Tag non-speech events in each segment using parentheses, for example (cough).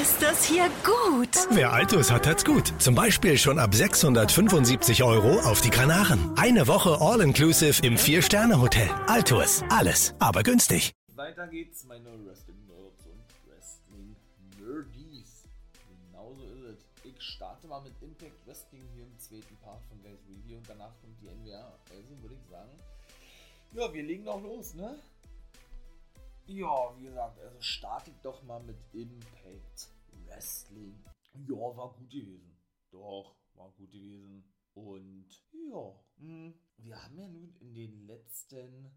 ist das hier gut. Wer Altus hat, hat's gut. Zum Beispiel schon ab 675 Euro auf die Kanaren. Eine Woche All-Inclusive im Vier-Sterne-Hotel. Altus. Alles, aber günstig. Weiter geht's, meine Wrestling-Nerds und Wrestling-Nerdies. Genauso ist es. Ich starte mal mit Impact Wrestling hier im zweiten Part von Guys Review und danach kommt die NWA. Also würde ich sagen, ja, wir legen doch los, ne? Ja, wie gesagt, also starte ich doch mal mit Impact Wrestling. Ja, war gut gewesen. Doch, war gut gewesen. Und ja, mh, wir haben ja nun in den letzten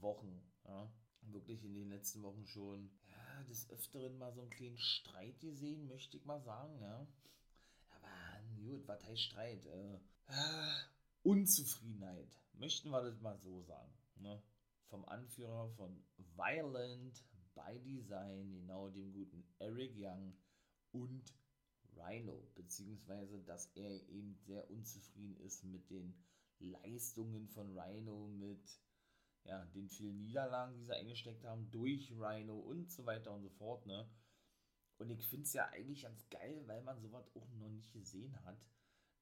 Wochen, ja, wirklich in den letzten Wochen schon, ja, des Öfteren mal so einen kleinen Streit gesehen, möchte ich mal sagen, ja. Aber gut, was heißt Streit? Äh, äh, Unzufriedenheit, möchten wir das mal so sagen, ne? Vom Anführer von Violent by Design, genau dem guten Eric Young und Rhino, beziehungsweise dass er eben sehr unzufrieden ist mit den Leistungen von Rhino, mit ja, den vielen Niederlagen, die sie eingesteckt haben, durch Rhino und so weiter und so fort, ne? Und ich finde es ja eigentlich ganz geil, weil man sowas auch noch nicht gesehen hat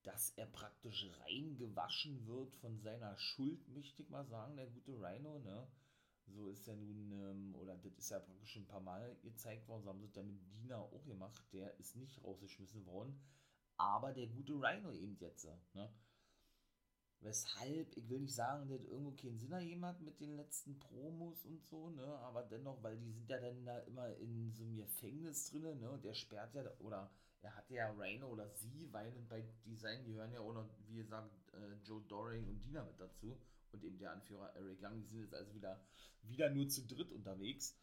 dass er praktisch reingewaschen wird von seiner Schuld, möchte ich mal sagen, der gute Rhino, ne? So ist er nun, ähm, oder das ist ja praktisch schon ein paar Mal gezeigt worden, so haben sie es ja mit Dina auch gemacht, der ist nicht rausgeschmissen worden, aber der gute Rhino eben jetzt, ne? Weshalb, ich will nicht sagen, der hat irgendwo keinen Sinn ergeben hat mit den letzten Promos und so, ne? Aber dennoch, weil die sind ja dann da immer in so einem Gefängnis drin, ne? Und der sperrt ja, oder er hatte ja Rhino oder sie, weil bei Design gehören ja auch noch, wie gesagt, äh, Joe Doring und Dina mit dazu. Und eben der Anführer Eric Young, die sind jetzt also wieder, wieder nur zu dritt unterwegs.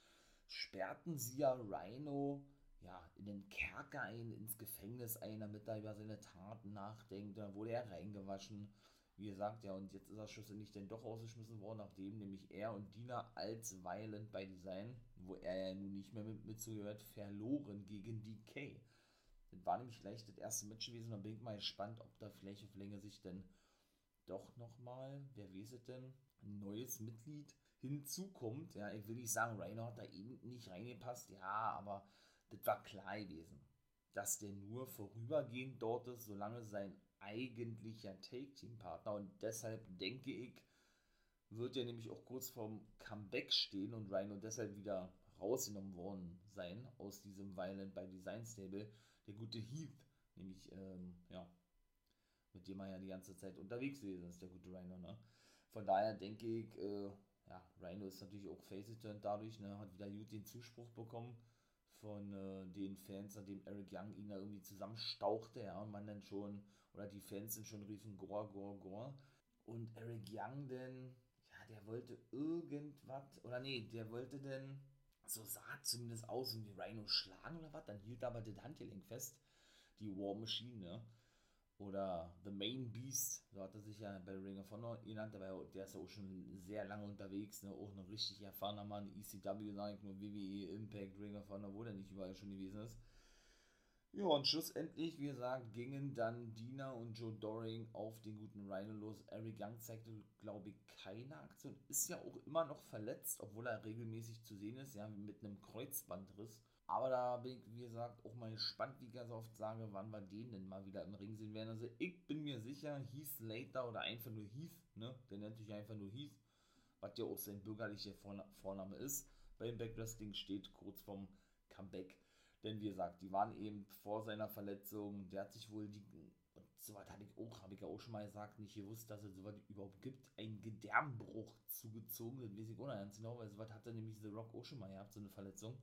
Sperrten sie ja Rhino ja, in den Kerker ein, ins Gefängnis ein, damit er über seine Taten nachdenkt. Dann wurde er reingewaschen. Wie gesagt, ja, und jetzt ist er schlussendlich dann doch rausgeschmissen worden, nachdem nämlich er und Dina als Violent by Design, wo er ja nun nicht mehr mit, mit zugehört, verloren gegen DK. Das war nämlich gleich das erste Match gewesen. Dann bin ich mal gespannt, ob da vielleicht auf Länge sich denn doch nochmal, wer weiß es denn, ein neues Mitglied hinzukommt. Ja, ich will nicht sagen, Rhino hat da eben nicht reingepasst. Ja, aber das war klar gewesen, dass der nur vorübergehend dort ist, solange sein eigentlicher Take-Team-Partner und deshalb denke ich, wird er nämlich auch kurz vorm Comeback stehen und Rhino deshalb wieder rausgenommen worden sein aus diesem Violent by Design Stable der gute Heath, nämlich, ähm, ja, mit dem er ja die ganze Zeit unterwegs gewesen ist, der gute Rhino, ne? Von daher denke ich, äh, ja, Rhino ist natürlich auch face dadurch, ne, hat wieder gut den Zuspruch bekommen von äh, den Fans, nachdem Eric Young ihn da irgendwie zusammenstauchte, ja, und man dann schon, oder die Fans sind schon riefen, Gore, Gore, Gore. Und Eric Young denn, ja, der wollte irgendwas, oder nee, der wollte denn, so sah zumindest aus, und wie Rhino schlagen oder was, dann hielt aber das Handgelenk fest, die War Machine, ne? Oder The Main Beast, so hat er sich ja bei Ring of Honor genannt, aber der ist ja auch schon sehr lange unterwegs, ne? Auch noch richtig erfahrener Mann, ECW, sag ich nur, WWE, Impact, Ring of Honor, wo der nicht überall schon gewesen ist. Ja, und schlussendlich, wie gesagt, gingen dann Dina und Joe Doring auf den guten Rhino los. Eric Young zeigte, glaube ich, keine Aktion. Ist ja auch immer noch verletzt, obwohl er regelmäßig zu sehen ist, ja, mit einem Kreuzbandriss. Aber da bin ich, wie gesagt, auch mal gespannt, wie ich ganz oft sage, wann wir den denn mal wieder im Ring sehen werden. Also ich bin mir sicher, Heath Slater oder einfach nur Heath, ne, der nennt sich einfach nur Heath, was ja auch sein bürgerlicher Vorname ist, beim Backwrestling steht kurz vorm Comeback denn wie gesagt, die waren eben vor seiner Verletzung, der hat sich wohl die, und so was habe ich auch, habe ich ja auch schon mal gesagt, nicht gewusst, dass es sowas überhaupt gibt, einen Gedärmbruch zugezogen, das weiß ich auch ganz genau, weil sowas hatte nämlich The Rock auch schon mal gehabt, so eine Verletzung.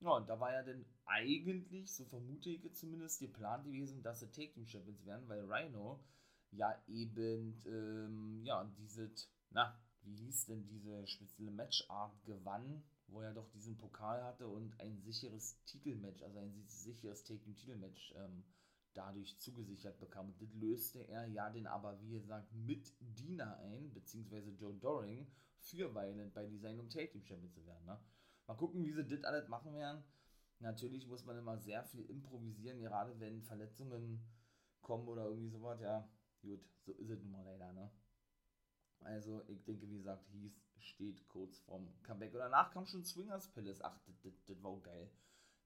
Ja, und da war ja dann eigentlich, so vermute ich zumindest, geplant gewesen, dass sie Take Team Champions werden, weil Rhino ja eben, ähm, ja, diese, na, wie hieß denn diese spezielle Matchart gewann, wo er doch diesen Pokal hatte und ein sicheres Titelmatch, also ein sicheres Take-Titelmatch ähm, dadurch zugesichert bekam. Und das löste er ja den aber, wie gesagt, mit Dina ein, beziehungsweise Joe Doring, für Violent bei Design, um Take-Team-Champion zu werden. Ne? Mal gucken, wie sie das alles machen werden. Natürlich muss man immer sehr viel improvisieren, gerade wenn Verletzungen kommen oder irgendwie sowas. Ja, gut, so ist es nun mal leider, ne? Also, ich denke, wie gesagt, hieß steht kurz vorm Comeback. Und danach kam schon Swingers Palace. Ach, das war auch geil.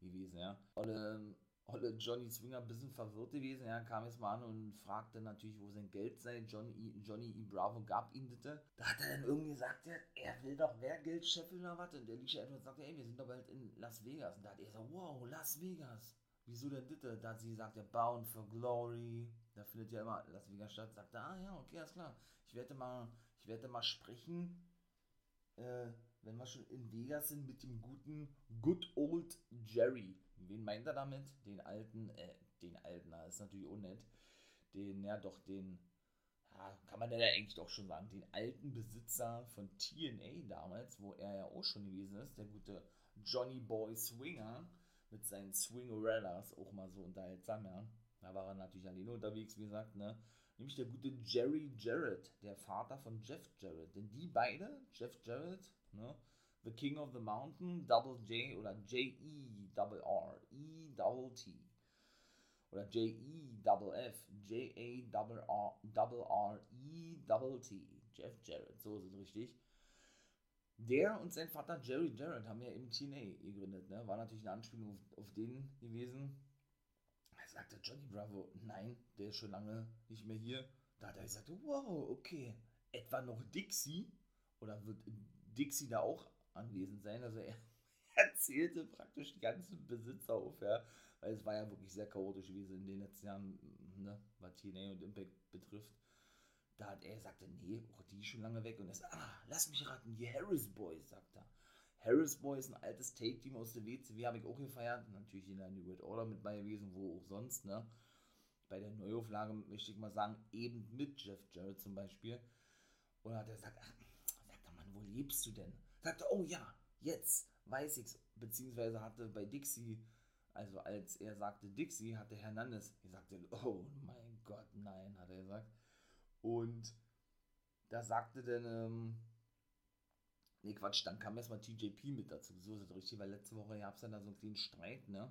gewesen, ja. Olle, Olle Johnny Swinger ein bisschen verwirrt gewesen, ja, kam jetzt mal an und fragte natürlich, wo sein Geld sei. Johnny, e, Johnny E. Bravo gab ihm das. Da hat er dann irgendwie gesagt, ja, er will doch wer Geld scheffeln oder was? Und der Alicia Edwards sagte, ey, wir sind doch bald in Las Vegas. Und da hat er so, wow, Las Vegas. Wieso denn das? Da hat sie gesagt, ja, Bound for Glory. Da findet ja immer Las Vegas statt. Sagt er, ah ja, okay, alles klar. Ich werde mal, ich werde mal sprechen, äh, wenn wir schon in Vegas sind, mit dem guten Good Old Jerry. Wen meint er damit? Den alten, äh, den alten, das ist natürlich unnett. Den, ja doch, den, ja, kann man ja eigentlich doch schon sagen, den alten Besitzer von TNA damals, wo er ja auch schon gewesen ist, der gute Johnny Boy Swinger mit seinen Swingerettas, auch mal so unterhaltsam, ja. Da war er natürlich alleine unterwegs, wie gesagt, ne nämlich der gute Jerry Jarrett, der Vater von Jeff Jarrett. Denn die beide, Jeff Jarrett, ne, The King of the Mountain, Double J oder J-E, Double R, E, Double T. Oder J-E, Double F, J-A, Double R, Double R, E, Double T. Jeff Jarrett, so ist es richtig. Der und sein Vater Jerry Jarrett haben ja eben TNA gegründet, ne? War natürlich eine Anspielung auf, auf den gewesen sagte Johnny Bravo, nein, der ist schon lange nicht mehr hier. Da hat er gesagt, wow, okay, etwa noch Dixie? Oder wird Dixie da auch anwesend sein? Also er (laughs) erzählte praktisch die ganzen Besitzer auf, ja, weil es war ja wirklich sehr chaotisch gewesen in den letzten Jahren, ne, was TNA und Impact betrifft. Da hat er gesagt, nee, oh, die ist schon lange weg. Und er sagt, ah, lass mich raten, die Harris Boys, sagt er. Harris Boys, ein altes Take-Team aus der WCW, habe ich auch gefeiert. Natürlich in der New World Order mit bei gewesen, wo auch sonst, ne? Bei der Neuauflage möchte ich mal sagen, eben mit Jeff Jarrett zum Beispiel. Und hat er gesagt, ach, sagt er, Mann, wo lebst du denn? Sagt er, oh ja, jetzt weiß ich's. Beziehungsweise hatte bei Dixie, also als er sagte Dixie, hatte Hernandez gesagt, oh mein Gott, nein, hat er gesagt. Und da sagte dann, ähm, Nee, Quatsch, dann kam erstmal TJP mit dazu. So ist es richtig, weil letzte Woche gab es dann da so einen kleinen Streit, ne?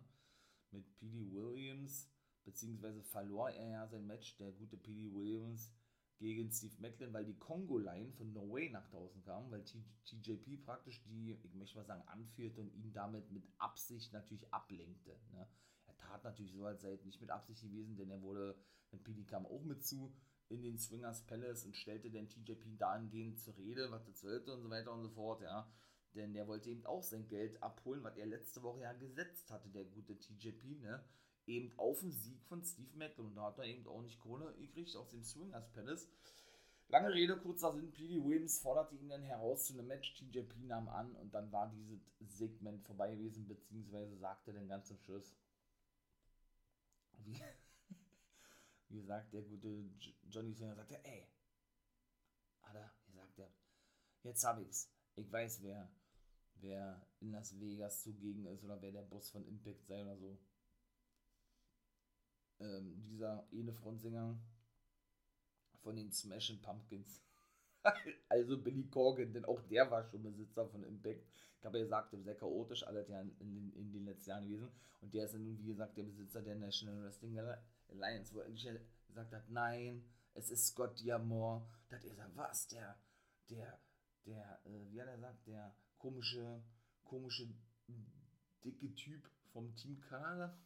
Mit P.D. Williams, beziehungsweise verlor er ja sein Match, der gute P.D. Williams, gegen Steve Macklin, weil die Congo-Line von No Way nach draußen kam, weil TJP praktisch die, ich möchte mal sagen, anführte und ihn damit mit Absicht natürlich ablenkte. Ne? Er tat natürlich so, als sei es nicht mit Absicht gewesen, denn er wurde, wenn PD kam auch mit zu, in den Swingers Palace und stellte den TJP dahingehend zur Rede, was das sollte und so weiter und so fort, ja. Denn der wollte eben auch sein Geld abholen, was er letzte Woche ja gesetzt hatte, der gute TJP, ne? Eben auf den Sieg von Steve Macklin. Und da hat er eben auch nicht Kohle gekriegt aus dem Swingers Palace. Lange Rede, kurzer Sinn, P.D. Williams forderte ihn dann heraus zu einem Match, TJP nahm an und dann war dieses Segment vorbei gewesen, beziehungsweise sagte dann ganz zum Schluss, wie, wie gesagt, der gute Johnny Singer sagte, ey, hat er gesagt, er, jetzt hab ich's. Ich weiß, wer, wer in Las Vegas zugegen ist oder wer der Boss von Impact sei oder so. Ähm, dieser eine Frontsänger von den Smashing Pumpkins. (laughs) also Billy Corgan, denn auch der war schon Besitzer von Impact. Ich habe ja gesagt, sehr chaotisch, alles ja in, in, in, den letzten Jahren gewesen. Und der ist ja nun, wie gesagt, der Besitzer der National Wrestling Alliance, wo er gesagt hat, nein, es ist Scott Diamore. Da hat er gesagt, was, der, der, der, äh, wie hat er gesagt, der komische, komische, dicke Typ vom Team Kanada?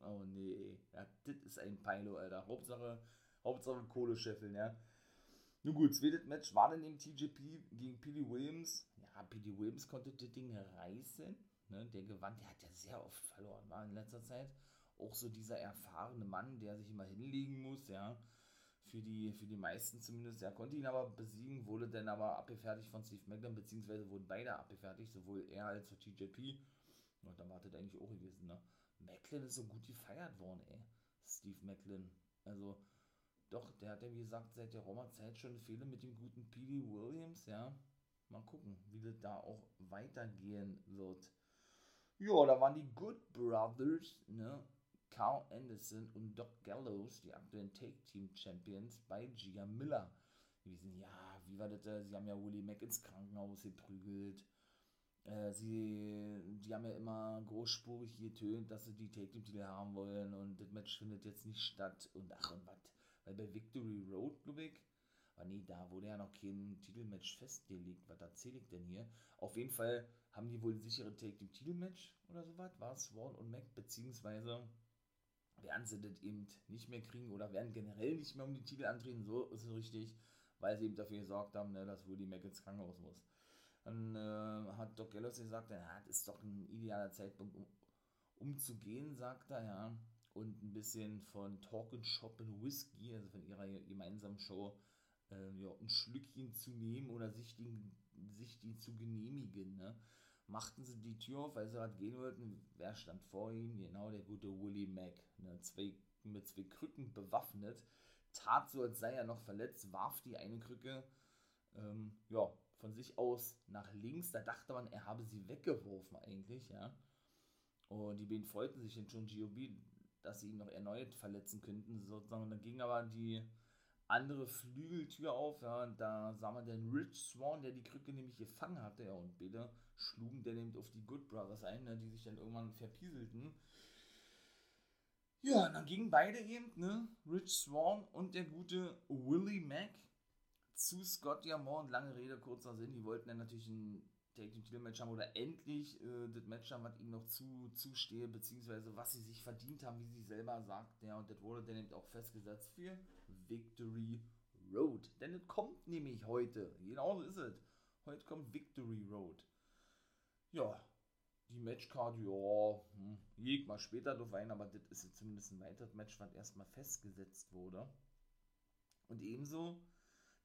Oh nee, ja, das ist ein Pilo, Alter. Hauptsache, Hauptsache Kohle scheffeln, ja. Nun gut, zweites Match war dann eben TJP gegen P.D. Williams. Ja, P.D. Williams konnte das Ding reißen. Ne? Der gewann, der hat ja sehr oft verloren, war in letzter Zeit auch so dieser erfahrene Mann, der sich immer hinlegen muss, ja. Für die, für die meisten zumindest. Er konnte ihn aber besiegen, wurde dann aber abgefertigt von Steve Macklin, beziehungsweise wurden beide abgefertigt, sowohl er als auch TJP. Und dann wartet eigentlich auch gewesen, ne? Macklin ist so gut gefeiert worden, ey. Steve Macklin. Also, doch, der hat ja wie gesagt seit der Roma-Zeit schon Fehler mit dem guten P.D. Williams, ja. Mal gucken, wie das da auch weitergehen wird. Ja, da waren die Good Brothers, ne? Carl Anderson und Doc Gallows, die aktuellen Take-Team-Champions, bei Gia Miller gewesen. Ja, wie war das? Sie haben ja Willie Mack ins Krankenhaus geprügelt. Äh, sie, die haben ja immer großspurig getönt, dass sie die Take-Team-Titel haben wollen und das Match findet jetzt nicht statt und ach und was. Weil bei Victory Road, glaube ich, Aber nee, da wurde ja noch kein Titelmatch festgelegt. Was erzähle ich denn hier? Auf jeden Fall haben die wohl ein sicheres Take Team Titelmatch oder sowas. War es Swan und Mac, beziehungsweise werden sie das eben nicht mehr kriegen oder werden generell nicht mehr um die Titel antreten. So ist es richtig, weil sie eben dafür gesorgt haben, ne, dass Woody Mac ins Krankenhaus muss. Dann äh, hat Doc Gallows gesagt, ja, das ist doch ein idealer Zeitpunkt, um, um zu gehen, sagt er, ja. Und ein bisschen von Talk and Shop and Whiskey, also von ihrer gemeinsamen Show, äh, ja, ein Schlückchen zu nehmen oder sich die, sich die zu genehmigen. Ne? Machten sie die Tür auf, weil sie halt gehen wollten. Wer stand vor ihnen? Genau, der gute Willie Mac. Ne? Zwei, mit zwei Krücken bewaffnet. Tat so, als sei er noch verletzt, warf die eine Krücke ähm, ja, von sich aus nach links. Da dachte man, er habe sie weggeworfen eigentlich, ja. Und die beiden freuten sich dann schon GOB, dass sie ihn noch erneut verletzen könnten, sozusagen. Und dann ging aber die andere Flügeltür auf, ja, und da sah man den Rich Swan, der die Krücke nämlich gefangen hatte, ja, und beide schlugen dann eben auf die Good Brothers ein, ne, die sich dann irgendwann verpieselten. Ja, und dann gingen beide eben, ne, Rich Swan und der gute Willie Mack zu Scott Diamond, lange Rede, kurzer Sinn, die wollten dann natürlich ein Take Team Titel Match haben oder endlich äh, das Match haben, was ihnen noch zu, zustehe, beziehungsweise was sie sich verdient haben, wie sie selber sagt. Ja, und das wurde dann eben auch festgesetzt für Victory Road. Denn es kommt nämlich heute, genau so ist es. Heute kommt Victory Road. Ja, die Matchcard, ja, hm, ich mal später drauf ein, aber das ist jetzt zumindest ein weiteres Match, was erstmal festgesetzt wurde. Und ebenso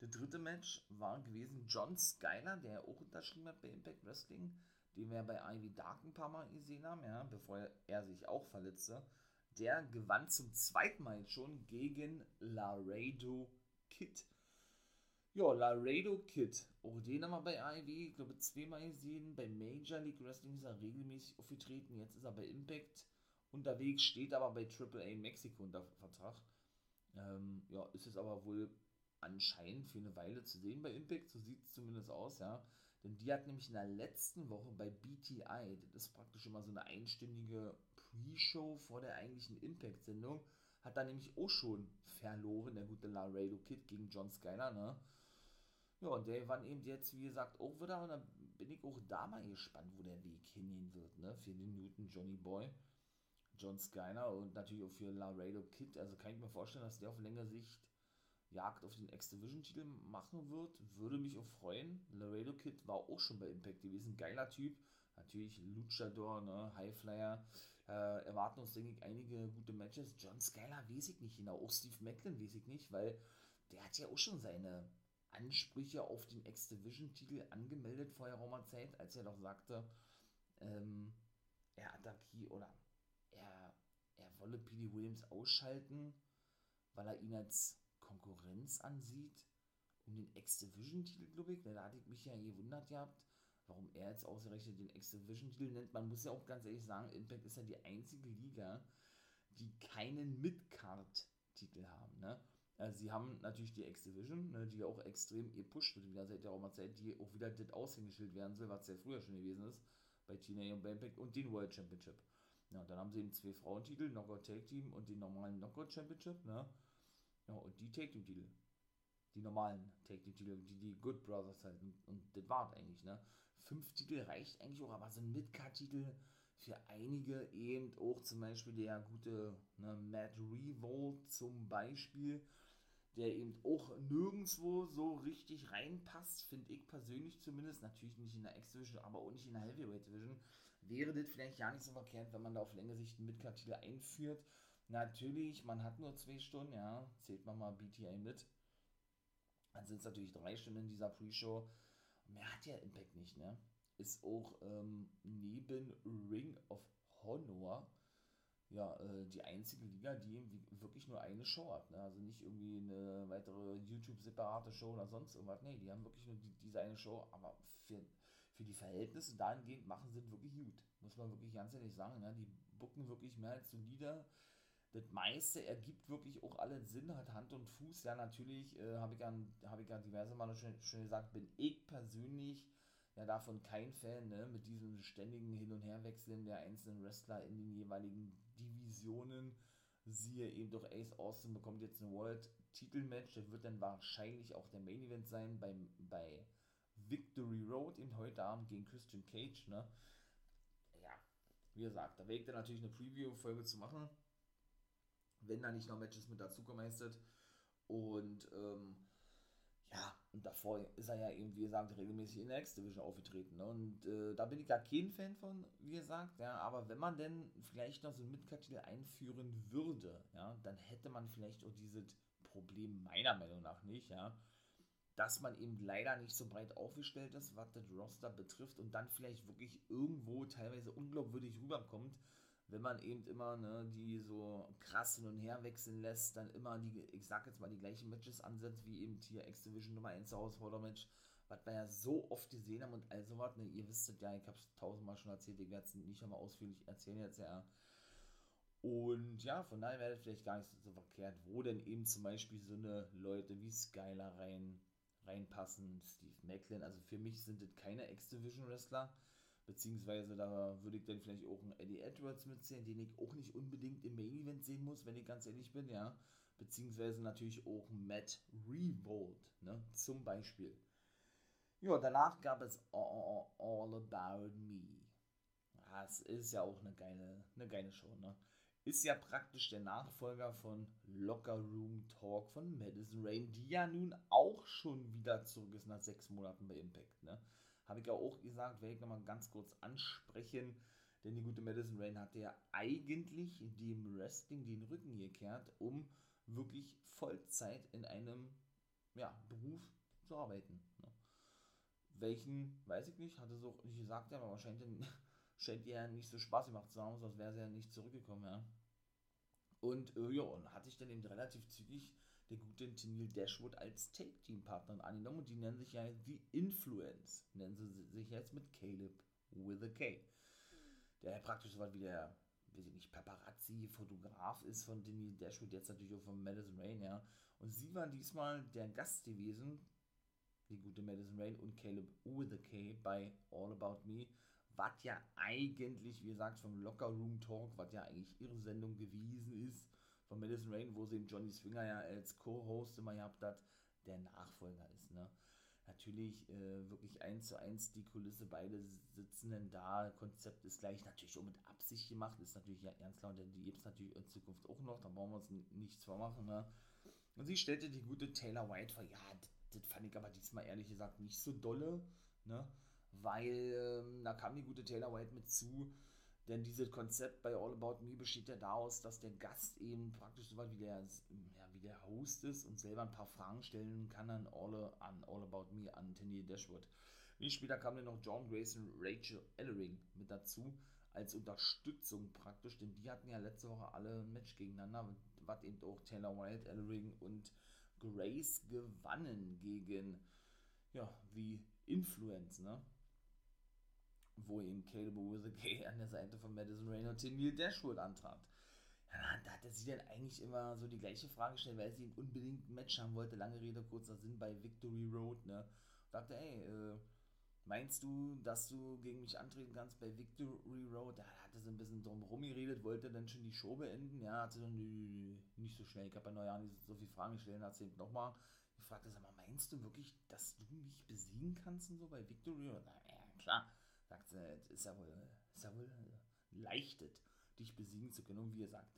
der dritte Match war gewesen John Skyler, der auch unterschrieben hat bei Impact Wrestling, den wir bei Ivy Dark ein paar Mal gesehen haben, ja, bevor er sich auch verletzte. Der gewann zum zweiten Mal schon gegen Laredo Kid. Ja, Laredo Kid, auch den haben wir bei IW, ich glaube, zweimal gesehen. Bei Major League Wrestling ist er regelmäßig aufgetreten. Jetzt ist er bei Impact unterwegs, steht aber bei AAA Mexiko unter Vertrag. Ähm, ja, ist es aber wohl anscheinend für eine Weile zu sehen bei Impact, so sieht es zumindest aus, ja. Denn die hat nämlich in der letzten Woche bei BTI, das ist praktisch immer so eine einstündige Pre-Show vor der eigentlichen Impact-Sendung, hat da nämlich auch schon verloren, der gute Laredo Kid gegen John Skyler, ne? Ja, und der war eben jetzt, wie gesagt, auch wieder, und da bin ich auch da mal gespannt, wo der Weg hingehen wird, ne? Für den Newton Johnny Boy, John Skyler und natürlich auch für Laredo Kid. Also kann ich mir vorstellen, dass der auf längere Sicht Jagd auf den X-Division-Titel machen wird. Würde mich auch freuen. Laredo Kid war auch schon bei Impact gewesen. Geiler Typ. Natürlich Luchador, ne? Highflyer. Äh, erwarten uns, denke ich, einige gute Matches. John Skyler weiß ich nicht genau. Auch Steve Macklin weiß ich nicht, weil der hat ja auch schon seine Ansprüche auf den X-Division-Titel angemeldet vor geraumer Zeit, als er doch sagte, ähm, er attackiert oder er, er wolle P.D. Williams ausschalten, weil er ihn als Konkurrenz ansieht, um den X-Division-Titel, glaube ich, da hatte ich mich ja gewundert gehabt, warum er jetzt ausgerechnet den X-Division-Titel nennt. Man muss ja auch ganz ehrlich sagen, Impact ist ja die einzige Liga, die keinen Mid-Card-Titel haben, ne? Also sie haben natürlich die X-Division, ne, die auch extrem gepusht wird, wieder seit der Roma-Zeit, die auch wieder das Aushängeschild werden soll, was ja früher schon gewesen ist, bei TNA und bei Impact und den World Championship. Ja, dann haben sie eben zwei Frauentitel, Knockout Tag Team und den normalen Knockout Championship, ne? Ja, und die Take Team-Titel. Die normalen Take Team-Titel, die die Good Brothers halt. Und das war eigentlich, ne? Fünf Titel reicht eigentlich auch, aber so ein Midcard-Titel für einige eben auch zum Beispiel der gute ne, Matt Revolt zum Beispiel, der eben auch nirgendwo so richtig reinpasst, finde ich persönlich zumindest. Natürlich nicht in der X-Division, aber auch nicht in der Heavyweight Division. Wäre das vielleicht gar nicht so verkehrt, wenn man da auf längere Sicht einen Midcard-Titel einführt Natürlich, man hat nur zwei Stunden, ja, zählt man mal BTA mit. Dann sind es natürlich drei Stunden in dieser Pre-Show. Mehr hat ja Impact nicht, ne? Ist auch ähm, neben Ring of Honor ja äh, die einzige Liga, die wirklich nur eine Show hat. Ne? Also nicht irgendwie eine weitere YouTube-separate Show oder sonst irgendwas. Ne, die haben wirklich nur die, diese eine Show, aber für, für die Verhältnisse dahingehend machen sie wirklich gut. Muss man wirklich ganz ehrlich sagen. Ne? Die bucken wirklich mehr als solide das meiste ergibt wirklich auch alle Sinn, hat Hand und Fuß. Ja, natürlich äh, habe ich, ja, hab ich diverse Male schon, schon gesagt, bin ich persönlich ja davon kein Fan, ne, mit diesem ständigen Hin- und Herwechseln der einzelnen Wrestler in den jeweiligen Divisionen. Siehe eben doch Ace Austin bekommt jetzt ein World Titelmatch. Das wird dann wahrscheinlich auch der Main Event sein beim, bei Victory Road eben heute Abend gegen Christian Cage. Ne? Ja, wie gesagt, da wägt er natürlich eine Preview-Folge zu machen, wenn da nicht noch Matches mit dazukommen heißt Und ähm, ja, und davor ist er ja eben, wie gesagt, regelmäßig in der X-Division aufgetreten. Ne? Und äh, da bin ich gar kein Fan von, wie gesagt, ja, aber wenn man denn vielleicht noch so ein Mitkartitel einführen würde, ja, dann hätte man vielleicht auch dieses Problem meiner Meinung nach nicht, ja, dass man eben leider nicht so breit aufgestellt ist, was das Roster betrifft und dann vielleicht wirklich irgendwo teilweise unglaubwürdig rüberkommt, wenn man eben immer ne, die so krass hin und her wechseln lässt, dann immer die, ich sag jetzt mal, die gleichen Matches ansetzt, wie eben hier X-Division Nummer 1 Herausforder-Match, was wir ja so oft gesehen haben und all sowas, ne, ihr wisst es ja, ich hab's tausendmal schon erzählt, ich werde es nicht einmal ausführlich erzählen jetzt ja. Und ja, von daher wäre es vielleicht gar nicht so verkehrt, wo denn eben zum Beispiel so eine Leute wie Skylar rein, reinpassen, Steve Macklin, also für mich sind das keine X-Division-Wrestler, Beziehungsweise da würde ich dann vielleicht auch einen Eddie Edwards mitzählen, den ich auch nicht unbedingt im Main Event sehen muss, wenn ich ganz ehrlich bin, ja. Beziehungsweise natürlich auch Matt Revolt, ne, zum Beispiel. Ja, danach gab es All, All About Me. Das ist ja auch eine geile, eine geile Show, ne? Ist ja praktisch der Nachfolger von Locker Room Talk von Madison Rain, die ja nun auch schon wieder zurück ist nach sechs Monaten bei Impact, ne? Habe ich ja auch gesagt, werde ich nochmal ganz kurz ansprechen. Denn die gute Madison Rain hatte ja eigentlich dem Wrestling den Rücken gekehrt, um wirklich Vollzeit in einem ja, Beruf zu arbeiten. Ne? Welchen, weiß ich nicht, hatte so auch nicht gesagt, aber wahrscheinlich (laughs) scheint ihr ja nicht so Spaß gemacht zu haben, sonst wäre sie ja nicht zurückgekommen, ja. Und äh, ja, und hatte ich dann eben relativ zügig der gute Tennille Dashwood als Take-Team-Partner angenommen und die nennen sich ja The Influence, nennen sie sich jetzt mit Caleb with a K. Der praktisch so was wie der, weiß ich nicht, Paparazzi-Fotograf ist von Tennille Dashwood, jetzt natürlich auch von Madison Rain, ja. Und sie waren diesmal der Gast gewesen, die gute Madison Rain und Caleb with a K bei All About Me, was ja eigentlich, wie gesagt, vom Locker Room Talk, was ja eigentlich ihre Sendung gewesen ist, von Madison Rain, wo sie eben Johnny Swinger ja als Co-Host immer gehabt hat, der Nachfolger ist. Ne? Natürlich äh, wirklich eins zu eins die Kulisse, beide sitzen denn da, Konzept ist gleich, natürlich auch mit Absicht gemacht, ist natürlich ja ernst klar, denn die gibt es natürlich in Zukunft auch noch, da brauchen wir uns nichts vormachen. Ne? Und sie stellte die gute Taylor White vor, ja, das fand ich aber diesmal ehrlich gesagt nicht so dolle, ne? weil ähm, da kam die gute Taylor White mit zu, denn dieses Konzept bei All About Me besteht ja daraus, dass der Gast eben praktisch so weit wie der, ja, wie der Host ist und selber ein paar Fragen stellen kann an All, an All About Me, an Tennille Dashwood. Wie später kam dann noch John Grace und Rachel Ellering mit dazu, als Unterstützung praktisch, denn die hatten ja letzte Woche alle ein Match gegeneinander, was eben auch Taylor Wilde, Ellering und Grace gewannen gegen, ja, wie Influence, ne? Wo eben Caleb Gay (laughs) an der Seite von Madison Rain und Neil Dashwood antrat. Ja, da hat er sie dann eigentlich immer so die gleiche Frage gestellt, weil sie eben unbedingt ein Match haben wollte. Lange Rede, kurzer Sinn bei Victory Road. Ne? Und dachte, ey, äh, meinst du, dass du gegen mich antreten kannst bei Victory Road? Da hat er so ein bisschen drum geredet, wollte dann schon die Show beenden. Ja, hat sie dann, nö, nicht so schnell. Ich habe ja noch nicht so viele Fragen gestellt. Hat sie eben nochmal gefragt, sag mal, meinst du wirklich, dass du mich besiegen kannst und so bei Victory Road? Na ja, klar sagt es ist ja wohl, ist leichtet, dich besiegen zu können. Und wie ihr sagt,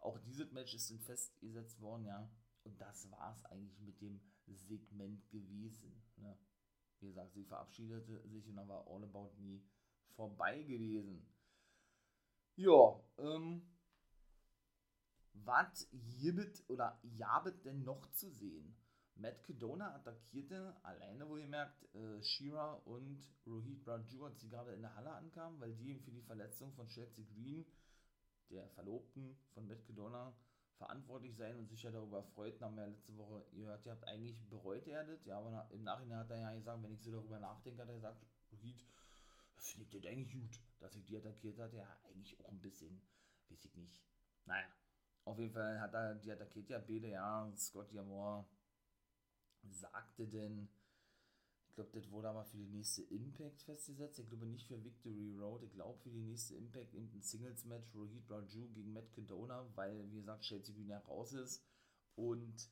auch dieses Match ist festgesetzt worden, ja. Und das war es eigentlich mit dem Segment gewesen. Ne? Wie gesagt, sie verabschiedete sich und dann war All About Me vorbei gewesen. Ja, ähm, was gibt oder jabet denn noch zu sehen? Matt Kedona attackierte alleine wohlgemerkt äh, Shira und Rohit Raju, als sie gerade in der Halle ankamen, weil die für die Verletzung von Chelsea Green, der Verlobten von Matt Kedona, verantwortlich sein und sich ja darüber freuten, haben wir letzte Woche gehört, ihr habt eigentlich bereut er das, ja, aber im Nachhinein hat er ja gesagt, wenn ich so darüber nachdenke, hat er gesagt, Rohit, finde ich das eigentlich gut, dass ich die attackiert hat, ja, eigentlich auch ein bisschen, weiß ich nicht. Naja, auf jeden Fall hat er die attackiert. Ja beide, Scott Yamore sagte denn, ich glaube, das wurde aber für die nächste Impact festgesetzt. Ich glaube nicht für Victory Road. Ich glaube für die nächste Impact eben ein Singles-Match Rohit Raju gegen Matt Cadona, weil, wie gesagt, Chelsea Green raus ist. Und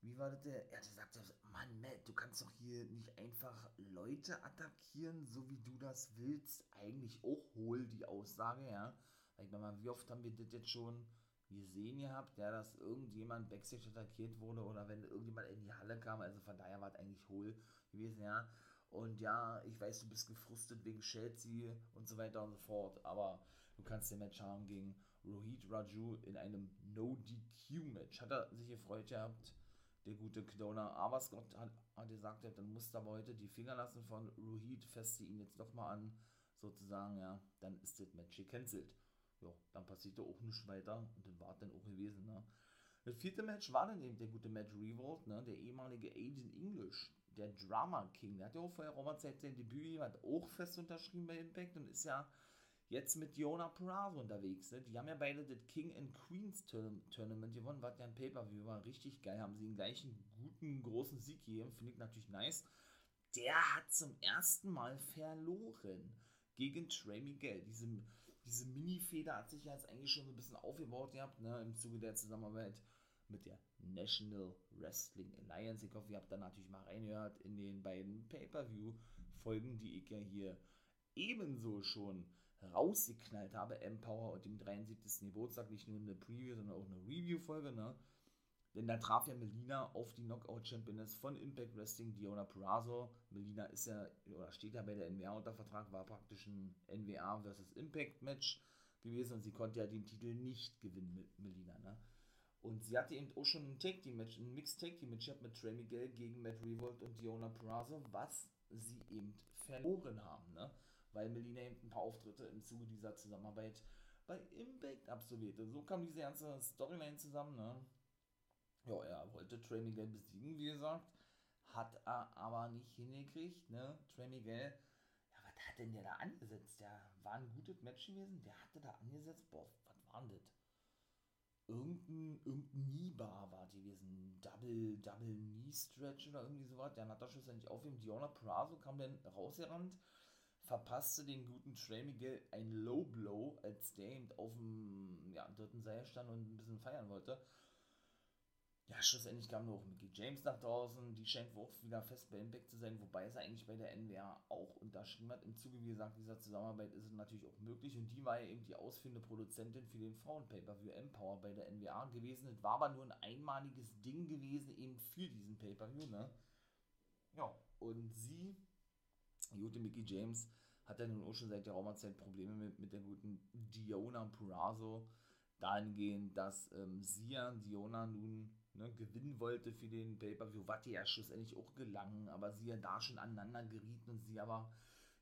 wie war das der? Er sagte, Mann, Matt, du kannst doch hier nicht einfach Leute attackieren, so wie du das willst. Eigentlich auch hohl, die Aussage, ja. Ich meine, wie oft haben wir das jetzt schon gesehen gehabt, ja, dass irgendjemand Backstage attackiert wurde oder wenn irgendjemand in die Halle kam, also von daher war es eigentlich hohl gewesen, ja. Und ja, ich weiß, du bist gefrustet wegen Chelsea und so weiter und so fort, aber du kannst den Match haben gegen Rohit Raju in einem No-DQ-Match. Hat er sich gefreut gehabt, der gute Kdona. Aber Scott hat, hat gesagt, dann musst du aber heute die Finger lassen von Rohit, feste ihn jetzt nochmal an, sozusagen, ja, dann ist das Match gecancelt. Ja, dann passierte auch nichts weiter und dann war dann auch gewesen, ne. Das vierte Match war dann eben der gute Matt Revolt, ne, der ehemalige Agent English, der Drama King. Der hat ja auch vorher Roma-Zeit sein Debüt, hat auch fest unterschrieben bei Impact und ist ja jetzt mit Jonah Purazo unterwegs. Ne? Die haben ja beide das King and Queens Tournament gewonnen, was ja ein Pay-Per-View war. Richtig geil. Haben sie den gleichen guten, großen Sieg gegeben. Finde ich natürlich nice. Der hat zum ersten Mal verloren gegen Trey Miguel. Diese, diese Mini-Feder hat sich ja jetzt eigentlich schon so ein bisschen aufgebaut gehabt, ne? im Zuge der Zusammenarbeit mit der National Wrestling Alliance. Ich hoffe, ihr habt da natürlich mal reingehört in den beiden Pay-Per-View-Folgen, die ich ja hier ebenso schon rausgeknallt habe, Empower und dem 73. Geburtstag, nicht nur eine Preview, sondern auch eine Review-Folge, ne? Denn da traf ja Melina auf die Knockout-Championess von Impact Wrestling, Diona Purrazzo. Melina ist ja, oder steht ja bei der NWA unter Vertrag, war praktisch ein NWA versus Impact-Match gewesen und sie konnte ja den Titel nicht gewinnen mit Melina, ne? Und sie hatte eben auch schon ein Take Team Match, ein Mixed Take Team Match mit Trey Miguel gegen Matt Revolt und Diona Purrazzo, was sie eben verloren haben, ne? weil Melina eben ein paar Auftritte im Zuge dieser Zusammenarbeit bei Impact absolvierte. So kam diese ganze Storyline zusammen. Ne? Ja, er wollte Trey Miguel besiegen, wie gesagt, hat er aber nicht hingekriegt. Ne? Trey Miguel, ja, was hat denn der da angesetzt? Der war ein gutes Match gewesen. Der hatte da angesetzt, boah, was war denn das? Irgendein, irgendein Kniebar war die gewesen. Double, Double Knee Stretch oder irgendwie sowas. Der hat da schlussendlich aufgegeben. Diona Prazo kam dann rausgerannt verpasste den guten Trey Miguel ein Low Blow, als der eben auf dem ja, dritten Seil stand und ein bisschen feiern wollte. Ja, schlussendlich kam noch Mickey James nach draußen, die scheint wohl auch wieder fest bei Impact zu sein, wobei es eigentlich bei der NWA auch unterschrieben hat. Im Zuge, wie gesagt, dieser Zusammenarbeit ist es natürlich auch möglich und die war ja eben die ausführende Produzentin für den Frauen-Pay-Per-View Empower bei der NWA gewesen. Es war aber nur ein einmaliges Ding gewesen, eben für diesen Pay-Per-View, ne? Ja, und sie die gute Mickey James hat ja nun auch schon seit der Raumerzeit Probleme mit, mit der guten Diona Purazo. Dahingehend, dass ähm, sie ja Diona nun ne, gewinnen wollte für den Pay-Per-View, was ja schlussendlich auch gelang, aber sie ja da schon aneinander gerieten und sie aber,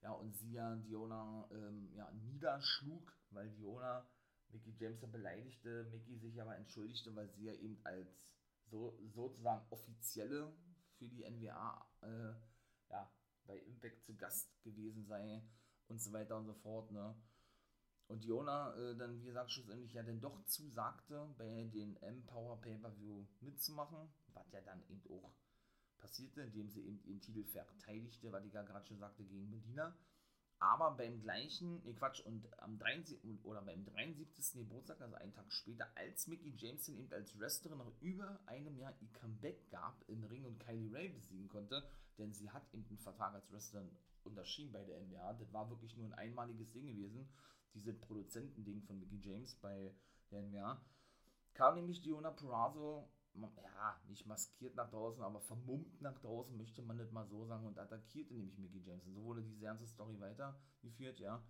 ja, und sie ja Diona ähm, ja, niederschlug, weil Diona Mickey James ja beleidigte, Mickey sich aber entschuldigte, weil sie ja eben als so, sozusagen offizielle für die NWA äh, ja, bei Impact zu Gast gewesen sei und so weiter und so fort, ne? Und Jona äh, dann, wie gesagt, schlussendlich ja dann doch zusagte, bei den Empower Pay-Per-View mitzumachen, was ja dann eben auch passierte, indem sie eben ihren Titel verteidigte, was ich ja gerade schon sagte, gegen Medina. Aber beim gleichen, ne Quatsch, und am 73, oder beim 73. Geburtstag, also einen Tag später, als Mickey Jameson eben als Wrestlerin nach über einem Jahr ihr Comeback gab im Ring und Kylie Ray besiegen konnte, denn sie hat eben einen Vertrag als Wrestlerin unterschrieben bei der NWA. Das war wirklich nur ein einmaliges Ding gewesen, dieses Produzentending von Mickey James bei der NWA. Kam nämlich Diona Purrazzo ja, nicht maskiert nach draußen, aber vermummt nach draußen, möchte man nicht mal so sagen, und attackierte nämlich Mickey James. Und so wurde diese ganze Story weitergeführt, ja.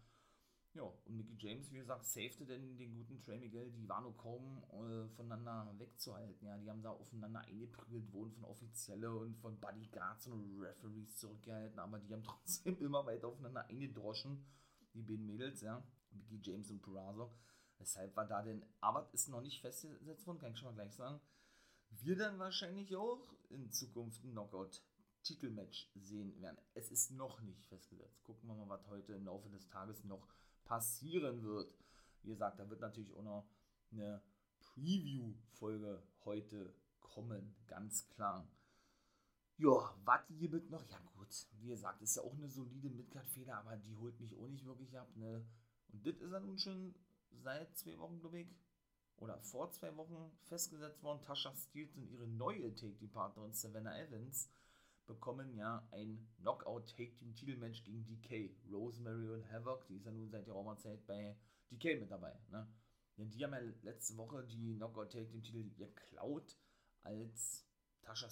Ja, und Mickey James, wie gesagt, safete denn den guten Trey Miguel, die waren nur kaum äh, voneinander wegzuhalten, ja. Die haben da aufeinander eingeprügelt, wurden von Offizielle und von Bodyguards und Referees zurückgehalten, aber die haben (laughs) trotzdem immer weiter aufeinander eingedroschen, die beiden Mädels, ja. Mickey James und Purazo. Weshalb war da denn, aber ist noch nicht festgesetzt worden, kann ich schon mal gleich sagen wir dann wahrscheinlich auch in Zukunft ein Knockout-Titelmatch sehen werden. Es ist noch nicht festgesetzt. Gucken wir mal, was heute im Laufe des Tages noch passieren wird. Wie gesagt, da wird natürlich auch noch eine Preview-Folge heute kommen, ganz klar. Ja, was hier mit noch? Ja, gut, wie gesagt, ist ja auch eine solide Midcard-Fehler, aber die holt mich auch nicht wirklich ab, ne? Und das ist ja nun schon seit zwei Wochen, glaube ich, oder vor zwei Wochen festgesetzt worden. Tasha Steels und ihre neue Take-Team-Partnerin Savannah Evans bekommen ja ein Knockout-Take-Team-Titelmatch gegen DK. Rosemary und Havoc, die ist ja nun seit der Roma-Zeit bei DK mit dabei. Ne? Denn die haben ja letzte Woche die Knockout-Take-Team-Titel geklaut, als Tasha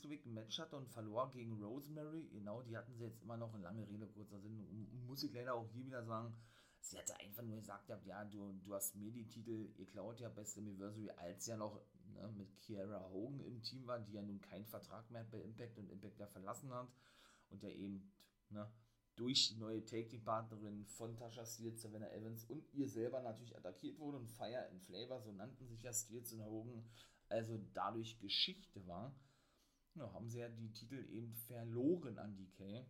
glaube ich, ein Match hatte und verlor gegen Rosemary. Genau, die hatten sie jetzt immer noch eine lange Rede, kurzer Sinn. Muss ich leider auch hier wieder sagen, sie hatte einfach nur gesagt, ja, du, du hast mir die Titel geklaut, ja, Best Anniversary, als ja noch ne, mit Kiara Hogan im Team war, die ja nun keinen Vertrag mehr hat bei Impact und Impact ja verlassen hat und ja eben ne, durch die neue Take-Team-Partnerin von Tasha Steels, Savannah Evans und ihr selber natürlich attackiert wurde und Fire and Flavor, so nannten sich ja Steels und Hogan, also dadurch Geschichte war, ja, haben sie ja die Titel eben verloren an DK.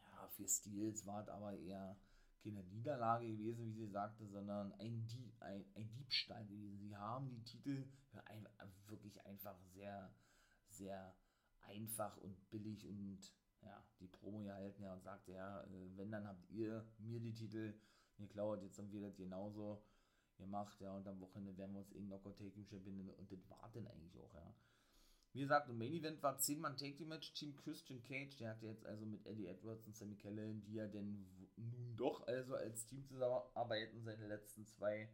Ja, für Steels war es aber eher keine Niederlage gewesen, wie sie sagte, sondern ein, Die ein, ein Diebstahl gewesen. Sie haben die Titel ein, wirklich einfach sehr, sehr einfach und billig und ja, die Promo gehalten ja und sagte, ja, äh, wenn, dann habt ihr mir die Titel geklaut, jetzt haben wir das genauso gemacht, ja, und am Wochenende werden wir uns irgendein Knockout Taking Champion und das war denn eigentlich auch, ja. Wie gesagt, im Main Event war 10 Mann Take Team Match, Team Christian Cage, der hatte jetzt also mit Eddie Edwards und Sammy Callahan, die ja denn nun doch also als Team zusammenarbeiten, seine letzten zwei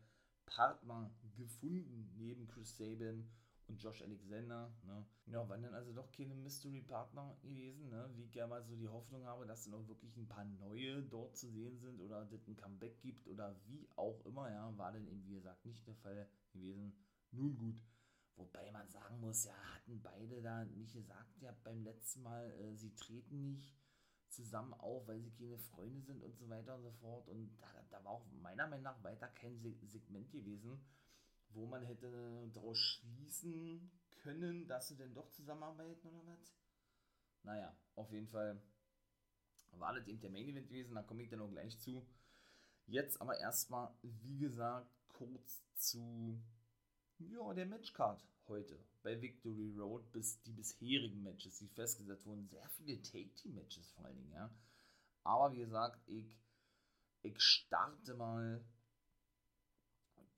Partner gefunden, neben Chris Sabin und Josh Alexander. Ne? Ja, waren dann also doch keine Mystery-Partner gewesen, ne? wie ich ja mal so die Hoffnung habe, dass dann auch wirklich ein paar neue dort zu sehen sind oder es ein Comeback gibt oder wie auch immer, ja, war dann eben wie gesagt nicht der Fall gewesen. Nun gut. Wobei man sagen muss, ja, hatten beide da nicht gesagt, ja, beim letzten Mal, äh, sie treten nicht zusammen auf, weil sie keine Freunde sind und so weiter und so fort. Und da, da war auch meiner Meinung nach weiter kein Segment gewesen, wo man hätte daraus schließen können, dass sie denn doch zusammenarbeiten oder was. Naja, auf jeden Fall war das eben der Main Event gewesen, da komme ich dann auch gleich zu. Jetzt aber erstmal, wie gesagt, kurz zu ja, der Matchcard heute bei Victory Road bis die bisherigen Matches, die festgesetzt wurden. Sehr viele Take-Team-Matches vor allen Dingen, ja. Aber wie gesagt, ich, ich starte mal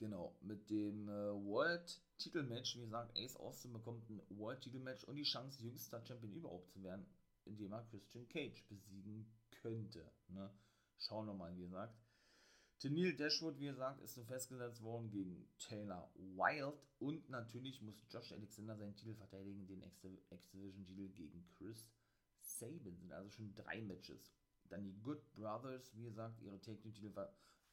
genau mit dem äh, World-Titel-Match. Wie gesagt, Ace Austin bekommt ein World-Titel-Match und die Chance, jüngster Champion überhaupt zu werden, indem er Christian Cage besiegen könnte. Ne? Schauen wir mal, wie gesagt. Tennille Dashwood, wie gesagt, ist so festgesetzt worden gegen Taylor Wilde und natürlich muss Josh Alexander seinen Titel verteidigen, den X-Division-Titel gegen Chris Sabin. Sind also schon drei Matches. Dann die Good Brothers, wie gesagt, ihre Take-Titel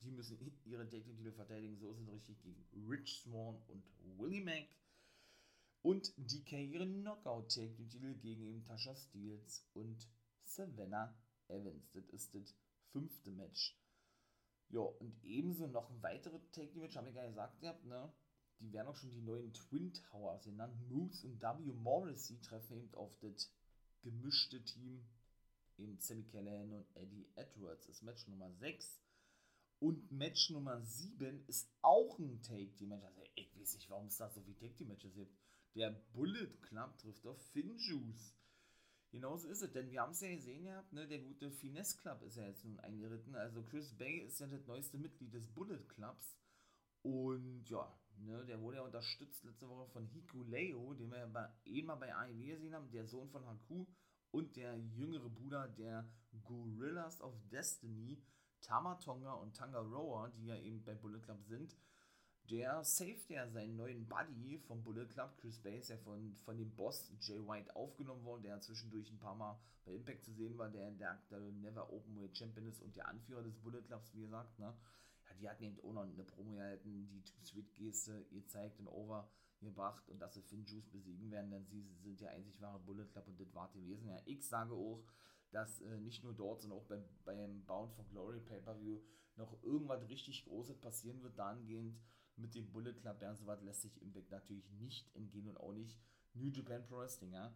die müssen ihre Take-Titel verteidigen, so ist es richtig, gegen Rich Swan und Willie Mack. Und DK ihre Knockout-Take-Titel gegen eben Tasha Steels und Savannah Evans. Das ist das fünfte Match. Ja, und ebenso noch ein weiteres Take-Match, habe ich nicht gesagt gehabt, ne? Die werden auch schon die neuen Twin Towers genannt. Moose und W. Morrissey treffen eben auf das gemischte Team eben Sammy Callahan und Eddie Edwards. Das Match Nummer 6. Und Match Nummer 7 ist auch ein Take-Team-Match. Also ich weiß nicht, warum es da so viele Take-Team-Matches gibt. Der Bullet Club trifft auf Finjuice. Genauso ist es, denn wir haben es ja gesehen gehabt, ne, der gute Finesse Club ist ja jetzt nun eingeritten. Also Chris Bay ist ja das neueste Mitglied des Bullet Clubs. Und ja, ne, der wurde ja unterstützt letzte Woche von Hiku Leo, den wir ja bei, eben mal bei AEW gesehen haben, der Sohn von Haku und der jüngere Bruder der Gorillas of Destiny, Tamatonga und Tangaroa, die ja eben bei Bullet Club sind der saved ja seinen neuen Buddy vom Bullet Club, Chris ist ja von, von dem Boss Jay White aufgenommen worden, der zwischendurch ein paar Mal bei Impact zu sehen war, der der aktuelle Never Openweight Champion ist und der Anführer des Bullet Clubs, wie gesagt, ne? Ja, die hatten eben auch noch eine Promo gehalten, die Too-Sweet-Geste gezeigt und over gebracht und dass sie Finn Juice besiegen werden, denn sie sind der einzig wahre Bullet Club und das war gewesen. Ja, ich sage auch, dass äh, nicht nur dort, sondern auch beim, beim Bound for Glory Pay-Per-View noch irgendwas richtig Großes passieren wird, dahingehend, mit dem Bullet Club, ja, so was lässt sich Impact natürlich nicht entgehen und auch nicht New Japan Pro Wrestling, ja.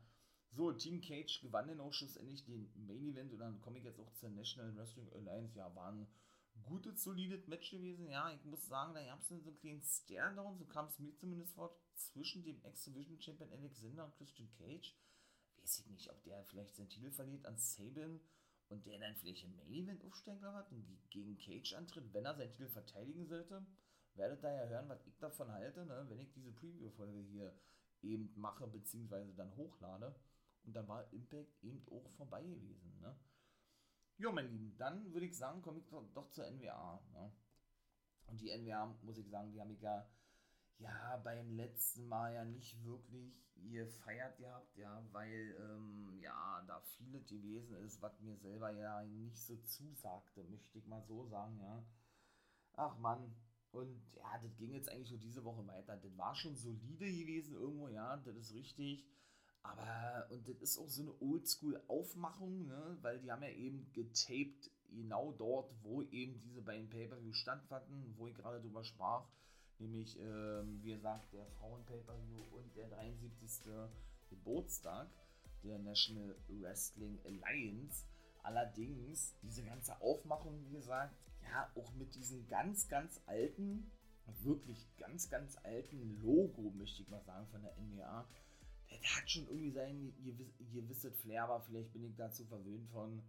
So, Team Cage gewann dann auch schlussendlich den Main Event und dann komme ich jetzt auch zur National Wrestling Alliance. Ja, war ein gutes, solides Match gewesen. Ja, ich muss sagen, da gab es so einen kleinen Stare-Down, so kam es mir zumindest vor, zwischen dem Ex-Division Champion Alexander und Christian Cage. Weiß ich nicht, ob der vielleicht seinen Titel verliert an Sabin und der dann vielleicht im Main Event aufsteigen hat und gegen Cage antritt, wenn er seinen Titel verteidigen sollte werdet da ja hören, was ich davon halte, ne, wenn ich diese Preview-Folge hier eben mache, beziehungsweise dann hochlade. Und dann war Impact eben auch vorbei gewesen. Ne? Jo, mein Lieben, dann würde ich sagen, komme ich doch, doch zur NWA. Ne? Und die NWA, muss ich sagen, die haben ich ja, ja beim letzten Mal ja nicht wirklich gefeiert gehabt, ja, weil ähm, ja da vieles gewesen ist, was mir selber ja nicht so zusagte, möchte ich mal so sagen, ja. Ach Mann, und ja, das ging jetzt eigentlich nur diese Woche weiter. Das war schon solide gewesen irgendwo, ja, das ist richtig. Aber, und das ist auch so eine Oldschool-Aufmachung, ne? weil die haben ja eben getaped, genau dort, wo eben diese beiden Pay-Per-View stattfanden, wo ich gerade drüber sprach, nämlich, ähm, wie gesagt, der Frauen-Pay-Per-View und der 73. Geburtstag der National Wrestling Alliance. Allerdings, diese ganze Aufmachung, wie gesagt, ja, auch mit diesem ganz, ganz alten, wirklich ganz, ganz alten Logo, möchte ich mal sagen, von der NWA, der hat schon irgendwie sein gewisses Flair, aber vielleicht bin ich dazu verwöhnt von,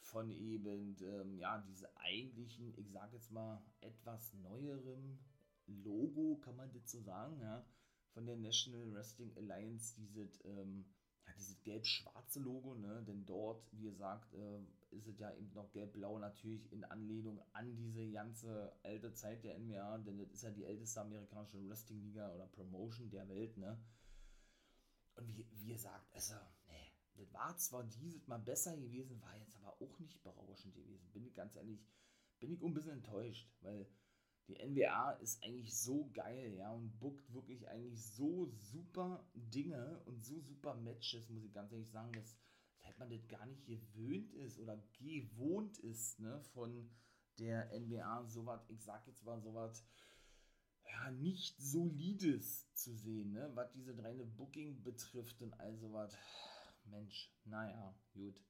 von eben, ähm, ja, diese eigentlichen, ich sag jetzt mal, etwas neuerem Logo, kann man das so sagen, ja, von der National Wrestling Alliance, dieses, ähm, ja, dieses gelb-schwarze Logo, ne, denn dort, wie gesagt, äh, ist es ja eben noch gelb-blau natürlich in Anlehnung an diese ganze alte Zeit der NWA, denn das ist ja die älteste amerikanische Wrestling-Liga oder Promotion der Welt, ne, und wie, wie gesagt, also, nee, das war zwar dieses Mal besser gewesen, war jetzt aber auch nicht berauschend gewesen. Bin ich ganz ehrlich, bin ich ein bisschen enttäuscht, weil die NWA ist eigentlich so geil, ja, und bookt wirklich eigentlich so super Dinge und so super Matches, muss ich ganz ehrlich sagen, dass seit man das gar nicht gewöhnt ist oder gewohnt ist, ne, von der NWA, sowas, ich sag jetzt mal sowas, ja, nicht solides zu sehen, ne? was diese reine Booking betrifft und all sowas. Mensch, naja, gut.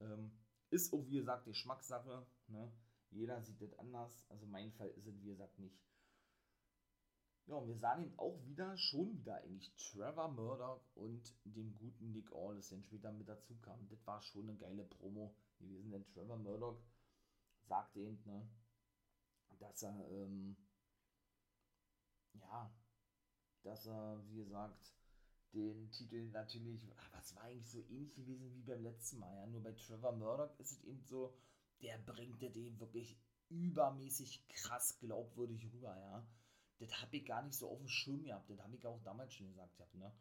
Ähm, ist auch, wie gesagt, Geschmackssache. Ne? Jeder sieht das anders. Also mein Fall ist es, wie gesagt, nicht. Ja, und wir sahen ihn auch wieder, schon wieder eigentlich Trevor Murdoch und dem guten Nick Aldis, der später mit dazu kam. Das war schon eine geile Promo gewesen, denn Trevor Murdoch sagte eben, ne, dass er, ähm, ja, dass er, wie gesagt, den Titel natürlich, aber es war eigentlich so ähnlich gewesen wie beim letzten Mal, ja, nur bei Trevor Murdoch ist es eben so, der bringt den wirklich übermäßig krass glaubwürdig rüber, ja. Das habe ich gar nicht so auf dem Schirm gehabt, das habe ich auch damals schon gesagt, gehabt, ne.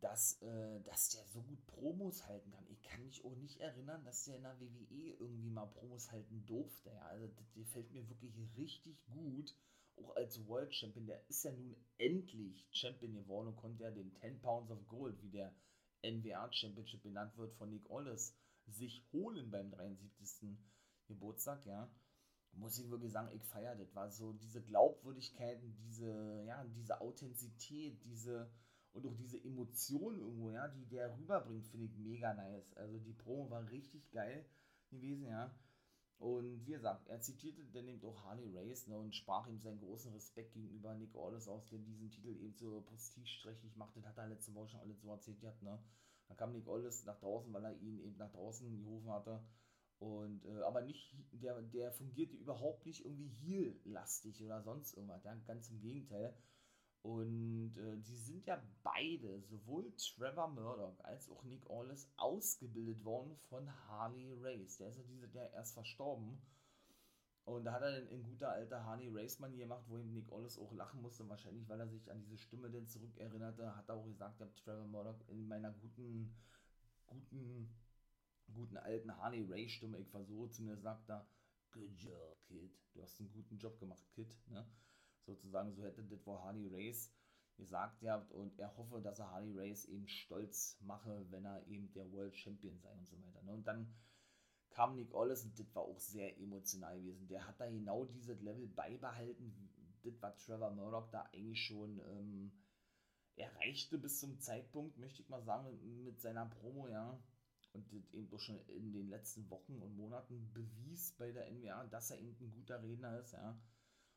Dass, äh, dass der so gut Promos halten kann. Ich kann mich auch nicht erinnern, dass der in der WWE irgendwie mal Promos halten durfte, ja. Also, das, der fällt mir wirklich richtig gut auch als World Champion, der ist ja nun endlich Champion geworden und konnte ja den 10 Pounds of Gold, wie der NWA Championship benannt wird, von Nick Aldis, sich holen beim 73. Geburtstag, ja. Muss ich wirklich sagen, ich feiere das. War so diese Glaubwürdigkeit, diese, ja, diese Authentizität, diese und auch diese Emotionen irgendwo, ja, die der rüberbringt, finde ich mega nice. Also die Promo war richtig geil gewesen, ja. Und wie gesagt, er zitierte dann eben auch Harley Race ne, und sprach ihm seinen großen Respekt gegenüber Nick Aldis aus, der diesen Titel eben so prestigeträchtig machte. Das hat er letzte Woche schon alles so erzählt gehabt. Ne? Dann kam Nick Aldis nach draußen, weil er ihn eben nach draußen gerufen hatte. Und, äh, aber nicht, der, der fungierte überhaupt nicht irgendwie heel-lastig oder sonst irgendwas. Ja, ganz im Gegenteil. Und äh, die sind ja beide, sowohl Trevor Murdoch als auch Nick Aldis, ausgebildet worden von Harley Race. Der ist ja diese, der erst verstorben. Und da hat er dann in guter alter Harley Race Manier gemacht, wo ihm Nick Aldis auch lachen musste, wahrscheinlich, weil er sich an diese Stimme denn zurückerinnerte, hat er auch gesagt, der Trevor Murdoch in meiner guten, guten, guten alten Harley Race Stimme, ich versuche zumindest, sagt er, good job, Kid. Du hast einen guten Job gemacht, Kid, ne? sozusagen, so hätte das wohl Harley Race gesagt gehabt und er hoffe, dass er Harley Race eben stolz mache, wenn er eben der World Champion sei und so weiter. Ne? Und dann kam Nick Ollis und das war auch sehr emotional gewesen. Der hat da genau dieses Level beibehalten, das was Trevor Murdoch da eigentlich schon ähm, erreichte bis zum Zeitpunkt, möchte ich mal sagen, mit seiner Promo, ja. Und das eben doch schon in den letzten Wochen und Monaten bewies bei der NWA, dass er eben ein guter Redner ist, ja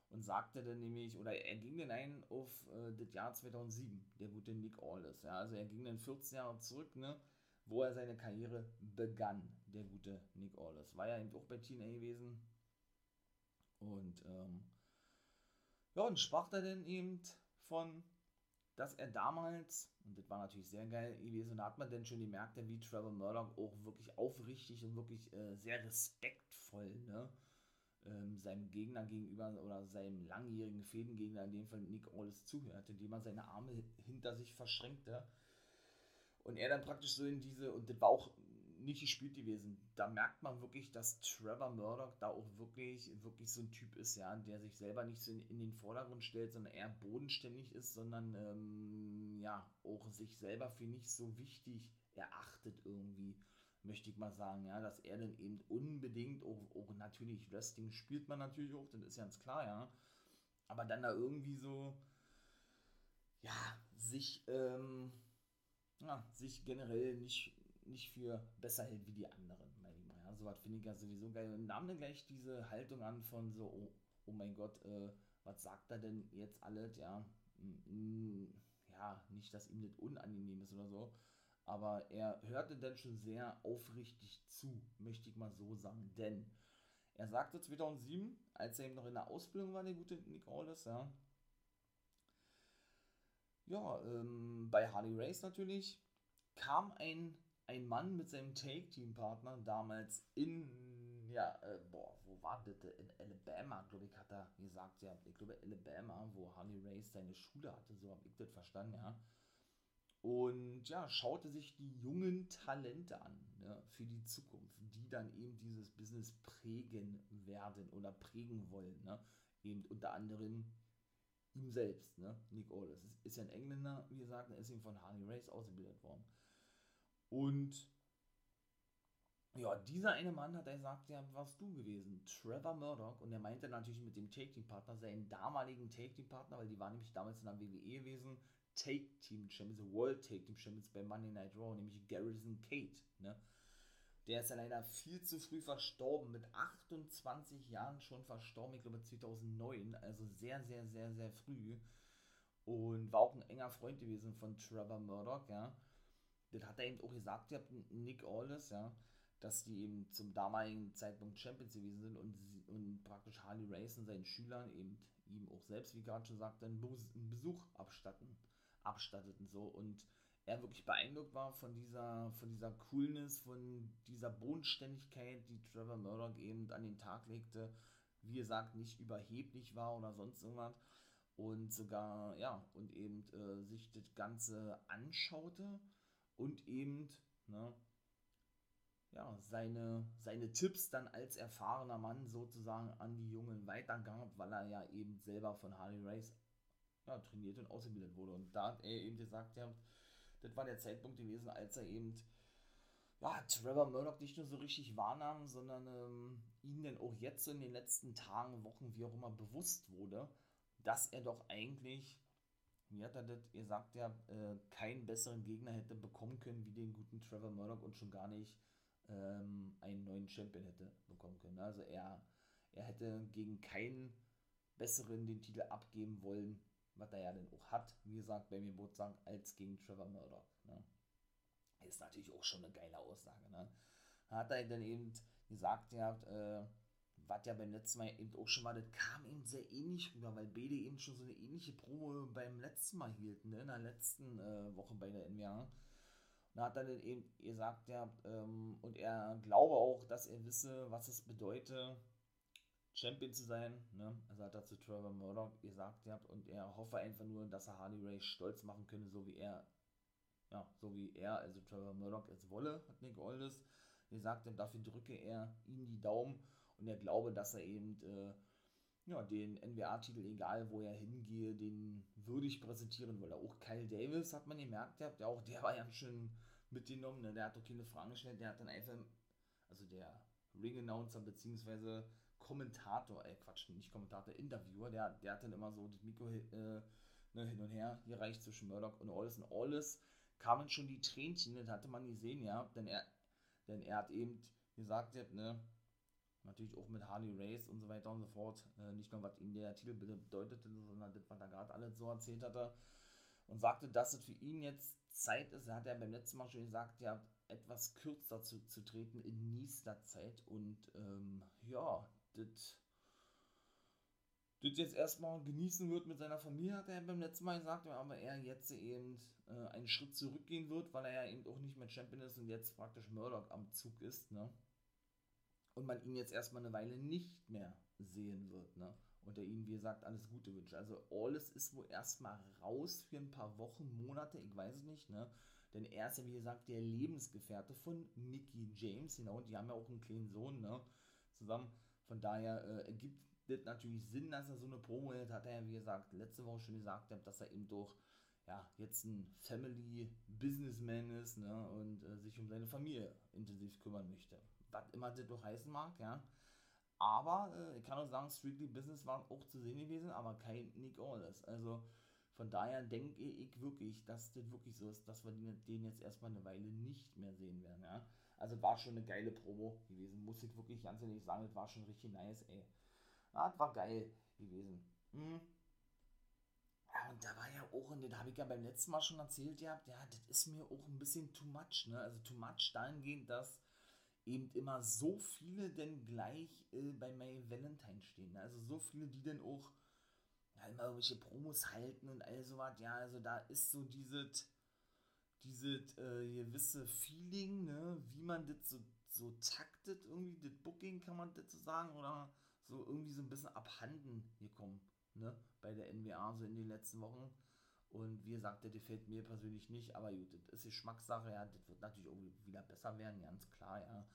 und sagte dann nämlich, oder er ging dann ein auf äh, das Jahr 2007, der gute Nick Aldis. Ja, also er ging dann 14 Jahre zurück, ne, wo er seine Karriere begann, der gute Nick Aldis. War ja eben auch bei TNA gewesen. Und ähm, Ja, und sprach da denn eben von, dass er damals, und das war natürlich sehr geil gewesen, da hat man denn schon gemerkt, wie Trevor Murdoch auch wirklich aufrichtig und wirklich äh, sehr respektvoll, ne? Ähm, seinem Gegner gegenüber oder seinem langjährigen Fädengegner, in dem Fall Nick Aldis, zuhörte, indem er seine Arme hinter sich verschränkte. Und er dann praktisch so in diese, und das war auch nicht gespielt gewesen. Da merkt man wirklich, dass Trevor Murdoch da auch wirklich, wirklich so ein Typ ist, ja, der sich selber nicht so in, in den Vordergrund stellt, sondern eher bodenständig ist, sondern ähm, ja, auch sich selber für nicht so wichtig erachtet irgendwie, möchte ich mal sagen, ja, dass er dann eben unbedingt, auch, auch natürlich Wrestling spielt man natürlich auch, das ist ganz klar, ja, aber dann da irgendwie so, ja, sich, ähm, ja, sich generell nicht nicht für besser hält wie die anderen, ich mal. Ja, so was finde ich ja sowieso geil. Und nahm dann gleich diese Haltung an von so, oh, oh mein Gott, äh, was sagt er denn jetzt alles, ja, mm, ja, nicht, dass ihm das unangenehm ist oder so, aber er hörte dann schon sehr aufrichtig zu, möchte ich mal so sagen, denn er sagte 2007, als er eben noch in der Ausbildung war, der gute Nick Aldis, ja, ja, ähm, bei Harley Race natürlich, kam ein ein Mann mit seinem Take-Team-Partner damals in, ja, äh, boah, wo war das? In Alabama, glaube ich, hat er gesagt, ja, ich glaube Alabama, wo Harley Race seine Schule hatte, so habe ich das verstanden, ja. Und ja, schaute sich die jungen Talente an ne, für die Zukunft, die dann eben dieses Business prägen werden oder prägen wollen. Ne? Eben unter anderem ihm selbst, ne? Nick Aldis. Ist, ist ja ein Engländer, wie gesagt, er ist ihm von Harley Race ausgebildet worden. Und ja, dieser eine Mann hat er gesagt, ja, warst du gewesen? Trevor Murdoch. Und er meinte natürlich mit dem Take-Team-Partner, seinen damaligen Take-Team-Partner, weil die waren nämlich damals in der WWE gewesen, Take-Team-Champions, World Take-Team-Champions bei Monday Night Raw, nämlich Garrison Kate. Ne? Der ist ja leider viel zu früh verstorben, mit 28 Jahren schon verstorben, ich glaube 2009, also sehr, sehr, sehr, sehr früh. Und war auch ein enger Freund gewesen von Trevor Murdoch, ja das hat er eben auch gesagt, ihr habt Nick Aldis, ja, dass die eben zum damaligen Zeitpunkt Champions gewesen sind und, und praktisch Harley Race und seinen Schülern eben ihm auch selbst, wie gerade schon sagte, einen Besuch abstatten, abstatteten so. Und er wirklich beeindruckt war von dieser, von dieser Coolness, von dieser Bodenständigkeit, die Trevor Murdoch eben an den Tag legte, wie gesagt, nicht überheblich war oder sonst irgendwas. Und sogar, ja, und eben äh, sich das Ganze anschaute und eben ne, ja, seine, seine Tipps dann als erfahrener Mann sozusagen an die Jungen weitergab, weil er ja eben selber von Harley Race ja, trainiert und ausgebildet wurde. Und da hat er eben gesagt, ja, das war der Zeitpunkt gewesen, als er eben ja, Trevor Murdoch nicht nur so richtig wahrnahm, sondern ähm, ihn dann auch jetzt so in den letzten Tagen, Wochen, wie auch immer, bewusst wurde, dass er doch eigentlich wie hat er das gesagt, ja, äh, keinen besseren Gegner hätte bekommen können wie den guten Trevor Murdoch und schon gar nicht ähm, einen neuen Champion hätte bekommen können. Also er, er hätte gegen keinen besseren den Titel abgeben wollen, was er ja dann auch hat, wie gesagt, bei mir sagen, als gegen Trevor Murdoch. Ne? Ist natürlich auch schon eine geile Aussage. Ne? Hat er dann eben gesagt, ja, äh, was ja beim letzten Mal eben auch schon war, das kam eben sehr ähnlich rüber, weil Bede eben schon so eine ähnliche Promo beim letzten Mal hielten, ne, in der letzten äh, Woche bei der NWA. Und da hat er dann eben gesagt, ja, ähm, und er glaube auch, dass er wisse, was es bedeutet, Champion zu sein, ne? Also hat er zu Trevor Murdoch gesagt, ja, und er hoffe einfach nur, dass er Harley Ray stolz machen könne, so wie er, ja, so wie er, also Trevor Murdoch es wolle, hat Nick Aldis gesagt, und dafür drücke er ihm die Daumen und er glaube, dass er eben äh, ja, den NWA-Titel, egal wo er hingehe, den würdig präsentieren will. Auch Kyle Davis hat man gemerkt, der, der auch der war ja schon mitgenommen, ne? der hat doch keine Fragen gestellt, der hat dann einfach, also der Ring-Announcer bzw. Kommentator, äh Quatsch, nicht Kommentator, Interviewer, der, der hat dann immer so das Mikro äh, ne, hin und her gereicht zwischen Murdoch und Alles und Alles kamen schon die Tränchen, das hatte man gesehen, ja, denn er, denn er hat eben gesagt, ne, natürlich auch mit Harley Race und so weiter und so fort. Äh, nicht nur, was ihm der Titel bedeutete, sondern das, was er gerade alles so erzählt hatte. Und sagte, dass es für ihn jetzt Zeit ist. Er hat ja beim letzten Mal schon gesagt, ja, etwas kürzer zu, zu treten in nächster Zeit. Und ähm, ja, das das jetzt erstmal genießen wird mit seiner Familie, hat er beim letzten Mal gesagt, aber er jetzt eben äh, einen Schritt zurückgehen wird, weil er ja eben auch nicht mehr Champion ist und jetzt praktisch Murdoch am Zug ist, ne? Und man ihn jetzt erstmal eine Weile nicht mehr sehen wird, ne? Und er ihnen, wie gesagt, alles Gute wünscht. Also Alles ist wohl erstmal raus für ein paar Wochen, Monate, ich weiß es nicht, ne? Denn er ist ja, wie gesagt, der Lebensgefährte von Mickey James, genau, und die haben ja auch einen kleinen Sohn, ne? Zusammen. Von daher äh, ergibt das natürlich Sinn, dass er so eine Promo hält, hat er ja, wie gesagt, letzte Woche schon gesagt, dass er eben durch ja, jetzt ein Family-Businessman ist ne, und äh, sich um seine Familie intensiv kümmern möchte. Was immer das doch heißen mag, ja. Aber äh, ich kann auch sagen, Strictly Business war auch zu sehen gewesen, aber kein Nick Aldis. Also von daher denke ich wirklich, dass das wirklich so ist, dass wir den jetzt erstmal eine Weile nicht mehr sehen werden, ja. Also war schon eine geile Promo gewesen, muss ich wirklich ganz ehrlich sagen, das war schon richtig nice, ey. Ja, das war geil gewesen. Hm. Ja, und da war ja auch, und das habe ich ja beim letzten Mal schon erzählt, ja, ja, das ist mir auch ein bisschen too much, ne? Also too much dahingehend, dass eben immer so viele denn gleich äh, bei May Valentine stehen. Ne? Also so viele, die dann auch ja, immer irgendwelche Promos halten und all sowas. Ja, also da ist so dieses dieses äh, gewisse Feeling, ne, wie man das so, so taktet, irgendwie, das Booking kann man das so sagen, oder so irgendwie so ein bisschen abhanden gekommen ne, bei der NBA so in den letzten Wochen. Und wie gesagt, der gefällt mir persönlich nicht, aber gut, das ist Geschmackssache, ja, das wird natürlich irgendwie wieder besser werden, ganz klar, ja.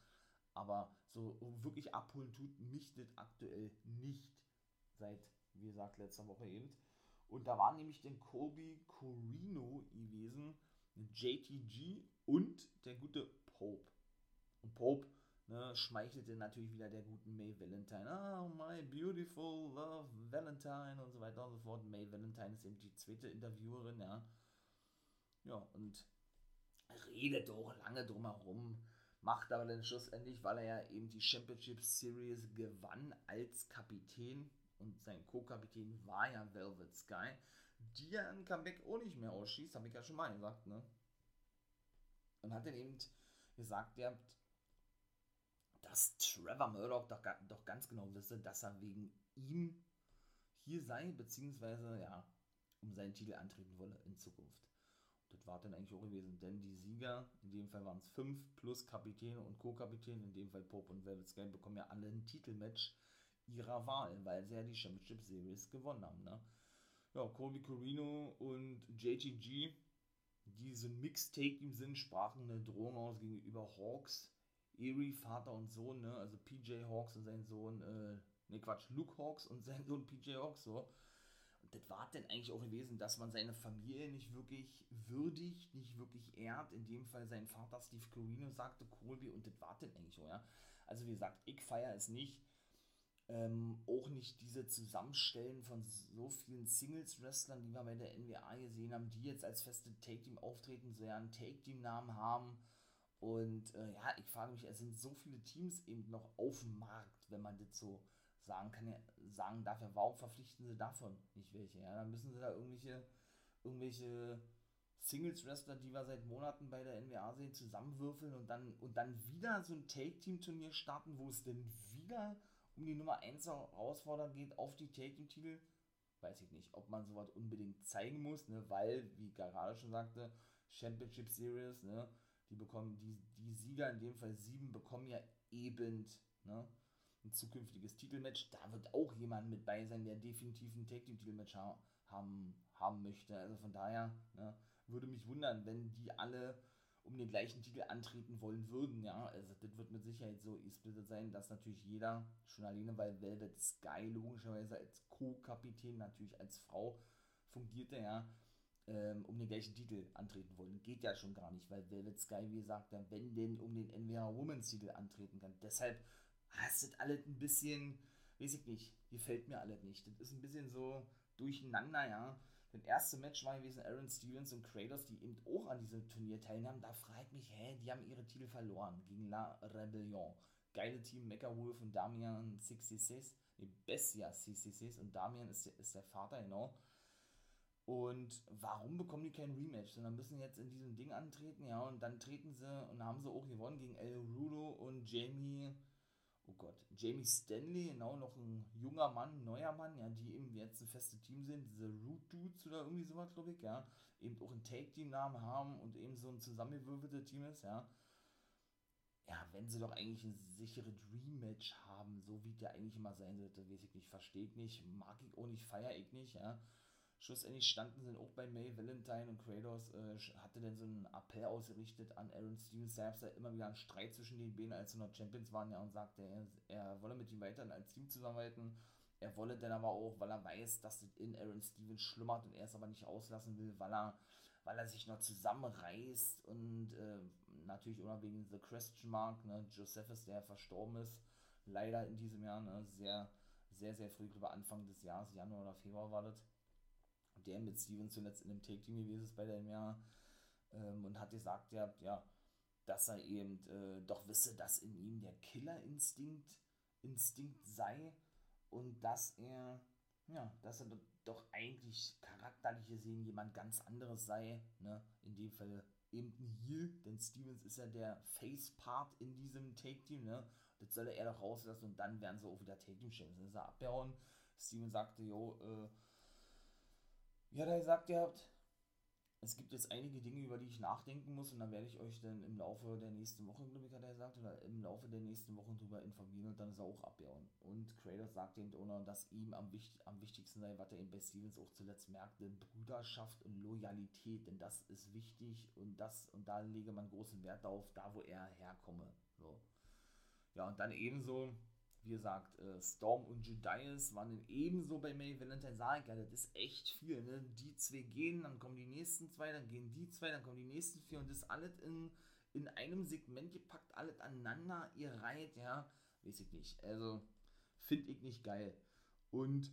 Aber so wirklich abholen tut mich das aktuell nicht seit, wie gesagt, letzter Woche eben. Und da war nämlich den Colby Corino gewesen, JTG und der gute Pope. Und Pope ne, schmeichelte natürlich wieder der guten May Valentine. Oh, my beautiful love Valentine und so weiter und so fort. May Valentine ist eben die zweite Interviewerin, ja. Ja, und redet doch lange drumherum, macht aber dann schlussendlich, weil er ja eben die Championship Series gewann als Kapitän und sein Co-Kapitän war ja Velvet Sky, die ja ein Comeback auch nicht mehr ausschießt, habe ich ja schon mal gesagt, ne? Und hat dann eben gesagt, ihr habt dass Trevor Murdoch doch, doch ganz genau wisse, dass er wegen ihm hier sei, beziehungsweise ja, um seinen Titel antreten wolle in Zukunft. Und das war dann eigentlich auch gewesen, denn die Sieger, in dem Fall waren es fünf plus Kapitän und Co-Kapitän, in dem Fall Pope und Velvet Sky, bekommen ja alle ein Titelmatch ihrer Wahl, weil sie ja die Championship Series gewonnen haben. Ne? Ja, Colby Corino und JTG, die so ein Mixtape im Sinn, sprachen eine Drohung aus gegenüber Hawks Erie, Vater und Sohn, ne? Also PJ Hawks und sein Sohn, äh, ne Quatsch, Luke Hawks und (laughs) sein Sohn PJ Hawks, so. Und das war denn eigentlich auch gewesen, dass man seine Familie nicht wirklich würdigt, nicht wirklich ehrt. In dem Fall sein Vater Steve Corino sagte Colby und das war denn eigentlich so, ja. Also wie gesagt, ich feiere es nicht. Ähm, auch nicht diese Zusammenstellen von so vielen Singles-Wrestlern, die wir bei der NWA gesehen haben, die jetzt als feste Take-Team auftreten, so ja einen Take-Team-Namen haben und äh, ja, ich frage mich, es sind so viele Teams eben noch auf dem Markt, wenn man das so sagen kann, ja, sagen darf, ja, warum verpflichten sie davon nicht welche? Ja, dann müssen sie da irgendwelche, irgendwelche Singles-Wrestler, die wir seit Monaten bei der NWA sehen, zusammenwürfeln und dann, und dann wieder so ein Take-Team-Turnier starten, wo es denn wieder um die Nummer 1 herausfordern geht auf die Take-Team-Titel. Weiß ich nicht, ob man sowas unbedingt zeigen muss, ne, weil, wie gerade schon sagte, Championship Series, ne, die bekommen, die, die Sieger, in dem Fall sieben, bekommen ja eben ne, ein zukünftiges Titelmatch. Da wird auch jemand mit bei sein, der definitiv ein Tag Team Titelmatch ha haben, haben möchte. Also von daher ne, würde mich wundern, wenn die alle um den gleichen Titel antreten wollen würden, ja, also das wird mit Sicherheit so gesplittet sein, dass natürlich jeder, schon alleine, weil Velvet Sky logischerweise als Co-Kapitän, natürlich als Frau fungierte, ja, ähm, um den gleichen Titel antreten wollen. Geht ja schon gar nicht, weil Velvet Sky, wie gesagt, dann, wenn denn um den NWA Women's Titel antreten kann. Deshalb hast ah, das alles ein bisschen, weiß ich nicht, gefällt mir alles nicht. Das ist ein bisschen so durcheinander, ja. Das erste Match war gewesen Aaron Stevens und Kratos, die eben auch an diesem Turnier teilnahmen. Da fragt mich, hä, die haben ihre Titel verloren gegen La Rebellion. Geile Team, Mecha Wolf und Damian 66, nee, Bessia 66 und Damian ist, ist der Vater, genau. Und warum bekommen die kein Rematch? Sondern müssen jetzt in diesem Ding antreten, ja, und dann treten sie und haben sie auch gewonnen gegen El Rudo und Jamie oh Gott, Jamie Stanley, genau noch ein junger Mann, neuer Mann, ja, die eben jetzt ein festes Team sind, diese Root Dudes oder irgendwie sowas, glaube ich, ja, eben auch ein Take-Team-Namen haben und eben so ein zusammengewürfeltes Team ist, ja. Ja, wenn sie doch eigentlich ein sicheres Dream-Match haben, so wie der eigentlich immer sein sollte, weiß ich nicht, verstehe ich nicht, mag ich auch nicht, feiere ich nicht, ja schlussendlich standen sie auch bei May Valentine und Kratos äh, hatte dann so einen Appell ausgerichtet an Aaron Stevens. Da es ja immer wieder einen Streit zwischen den beiden, als sie noch Champions waren, ja, und sagte, er, er wolle mit ihm weiterhin als Team zusammenarbeiten. Er wolle dann aber auch, weil er weiß, dass es in Aaron Stevens schlummert und er es aber nicht auslassen will, weil er, weil er sich noch zusammenreißt und äh, natürlich auch wegen The Christian Mark, ne, Josephus, der verstorben ist, leider in diesem Jahr, ne, sehr, sehr, sehr früh, über Anfang des Jahres, Januar oder Februar war das der mit Steven zuletzt in dem Take-Team gewesen ist bei dem Jahr ähm, und hat gesagt, ja, ja, dass er eben äh, doch wisse, dass in ihm der Killerinstinkt Instinkt sei und dass er, ja, dass er doch eigentlich charakterlich gesehen jemand ganz anderes sei, ne, in dem Fall eben Heal, denn Stevens ist ja der Face-Part in diesem Take-Team, ne, das soll er doch rauslassen und dann werden sie auch wieder Take-Team-Champions, dann ist er abgehauen, Steven sagte, jo, äh, ja, da sagt ihr habt, es gibt jetzt einige Dinge, über die ich nachdenken muss und dann werde ich euch dann im Laufe der nächsten Woche, glaube ich, hat er gesagt, oder im Laufe der nächsten Wochen darüber informieren und dann ist er auch abbauen. Und Kratos sagt dem Donor, dass ihm am, wichtig, am wichtigsten sei, was er eben bei Stevens auch zuletzt merkte, Brüderschaft und Loyalität, denn das ist wichtig und das, und da lege man großen Wert darauf, da wo er herkomme. So. Ja, und dann ebenso, wie gesagt, äh, Storm und Judias waren dann ebenso bei May Valentine. Sag ja, das ist echt viel. Ne? Die zwei gehen, dann kommen die nächsten zwei, dann gehen die zwei, dann kommen die nächsten vier und das alles in, in einem Segment gepackt, alles aneinander, ihr reiht, ja, weiß ich nicht. Also, finde ich nicht geil. Und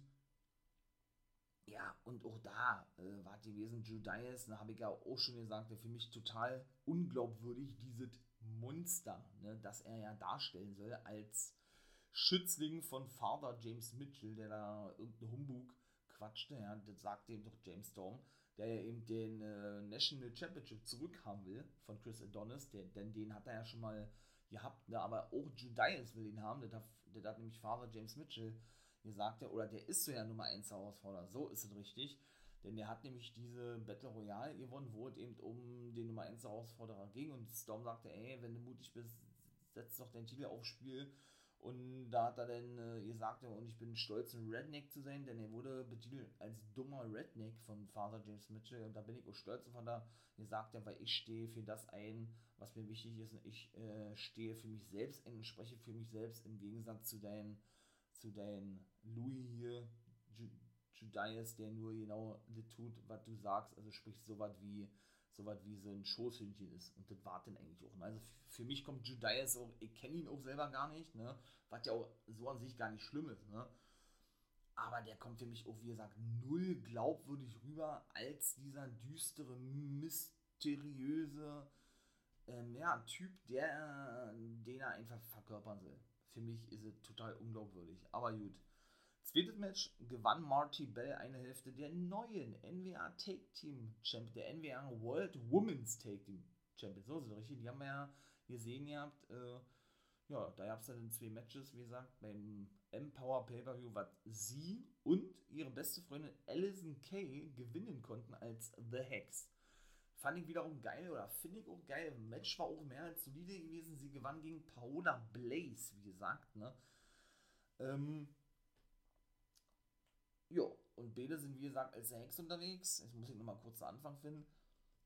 ja, und auch da äh, war gewesen Judias, da habe ich ja auch schon gesagt, der für mich total unglaubwürdig, dieses Monster, ne, das er ja darstellen soll als Schützling von Vater James Mitchell, der da irgendeinen Humbug quatschte, ja, das sagte ihm doch James Storm, der ja eben den äh, National Championship zurückhaben will von Chris Adonis, der, denn den hat er ja schon mal gehabt, ne, aber auch Judias will ihn haben, der hat, der nämlich Vater James Mitchell gesagt, oder der ist so ja Nummer 1 Herausforderer, so ist es richtig, denn der hat nämlich diese Battle Royale gewonnen, wo es eben um den Nummer 1 Herausforderer ging und Storm sagte, ey, wenn du mutig bist, setz doch dein Titel aufs Spiel und da hat er dann äh, gesagt, und ich bin stolz, ein Redneck zu sein, denn er wurde betitelt als dummer Redneck von Father James Mitchell. Und da bin ich auch stolz auf, er gesagt hat, weil ich stehe für das ein, was mir wichtig ist. Und ich äh, stehe für mich selbst ein und spreche für mich selbst im Gegensatz zu deinem zu dein Louis hier, Judias, der nur genau das tut, was du sagst. Also sprich so was wie so wie so ein Schoßhündchen ist. Und das war dann eigentlich auch. Ne? Also für mich kommt Judias auch, ich kenne ihn auch selber gar nicht, ne? was ja auch so an sich gar nicht schlimm ist. Ne? Aber der kommt für mich auch, wie gesagt, null glaubwürdig rüber als dieser düstere, mysteriöse ähm, ja, Typ, der, den er einfach verkörpern soll. Für mich ist es total unglaubwürdig. Aber gut. Zweites Match gewann Marty Bell eine Hälfte der neuen NWA Take Team Champion, der NWA World Women's Take Team Champion. So es richtig. Die haben wir ja gesehen gehabt. Äh, ja, da gab es dann zwei Matches, wie gesagt, beim Empower Pay-Per-View, was sie und ihre beste Freundin Alison Kay gewinnen konnten als The Hex. Fand ich wiederum geil oder finde ich auch geil. Match war auch mehr als solide gewesen. Sie gewann gegen Paola Blaze, wie gesagt. Ne? Ähm, ja, und beide sind wie gesagt als Hex unterwegs. Jetzt muss ich nochmal kurz den Anfang finden.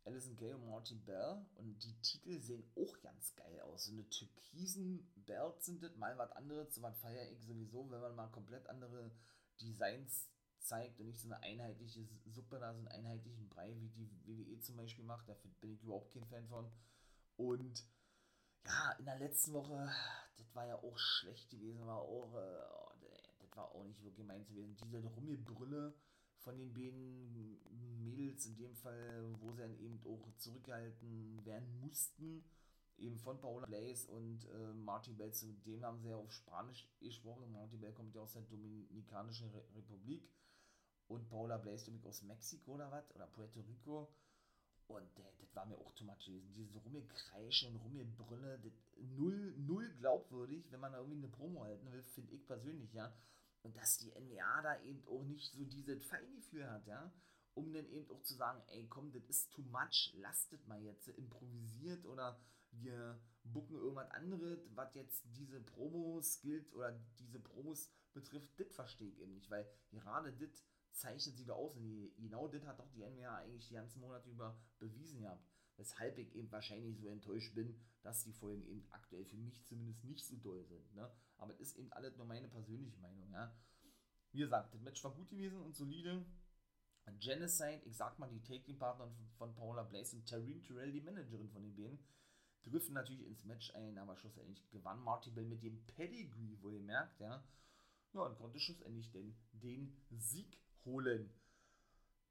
Alison Gay und Martin Bell. Und die Titel sehen auch ganz geil aus. So eine türkisen Belt sind das, mal was anderes. So was feiere ich sowieso, wenn man mal komplett andere Designs zeigt und nicht so eine einheitliche Suppe da, so einen einheitlichen Brei, wie die WWE zum Beispiel macht. Da bin ich überhaupt kein Fan von. Und ja, in der letzten Woche, das war ja auch schlecht gewesen, war auch, äh, war auch nicht wirklich meins gewesen. Diese Rummelbrülle von den beiden Mädels, in dem Fall, wo sie dann eben auch zurückgehalten werden mussten, eben von Paula Blaze und äh, Bell, zu dem haben sie ja auf Spanisch gesprochen. Martin Bell kommt ja aus der Dominikanischen Republik und Paula Blaze, aus Mexiko oder was, oder Puerto Rico. Und äh, das war mir auch too much gewesen. Diese Rummelkreische und Rummelbrille, null, null glaubwürdig, wenn man da irgendwie eine Promo halten will, finde ich persönlich, ja. Und dass die NWA da eben auch nicht so dieses Feingefühl hat, ja, um dann eben auch zu sagen, ey, komm, das ist too much, lastet mal jetzt, improvisiert oder wir bucken irgendwas anderes, was jetzt diese Promos gilt oder diese Promos betrifft, das verstehe ich eben nicht, weil gerade das zeichnet sie da aus. Und genau das hat doch die NWA eigentlich die ganzen Monate über bewiesen gehabt, weshalb ich eben wahrscheinlich so enttäuscht bin, dass die Folgen eben aktuell für mich zumindest nicht so doll sind, ne? Aber es ist eben alles nur meine persönliche Meinung, ja. Wie gesagt, das Match war gut gewesen und solide. Genocide, ich sag mal, die Take-Team-Partner von Paula Blaze und Taryn Terrell, die Managerin von den beiden, griffen natürlich ins Match ein, aber schlussendlich gewann Marty Bell mit dem Pedigree, wo ihr merkt, ja. Ja, und konnte schlussendlich den, den Sieg holen.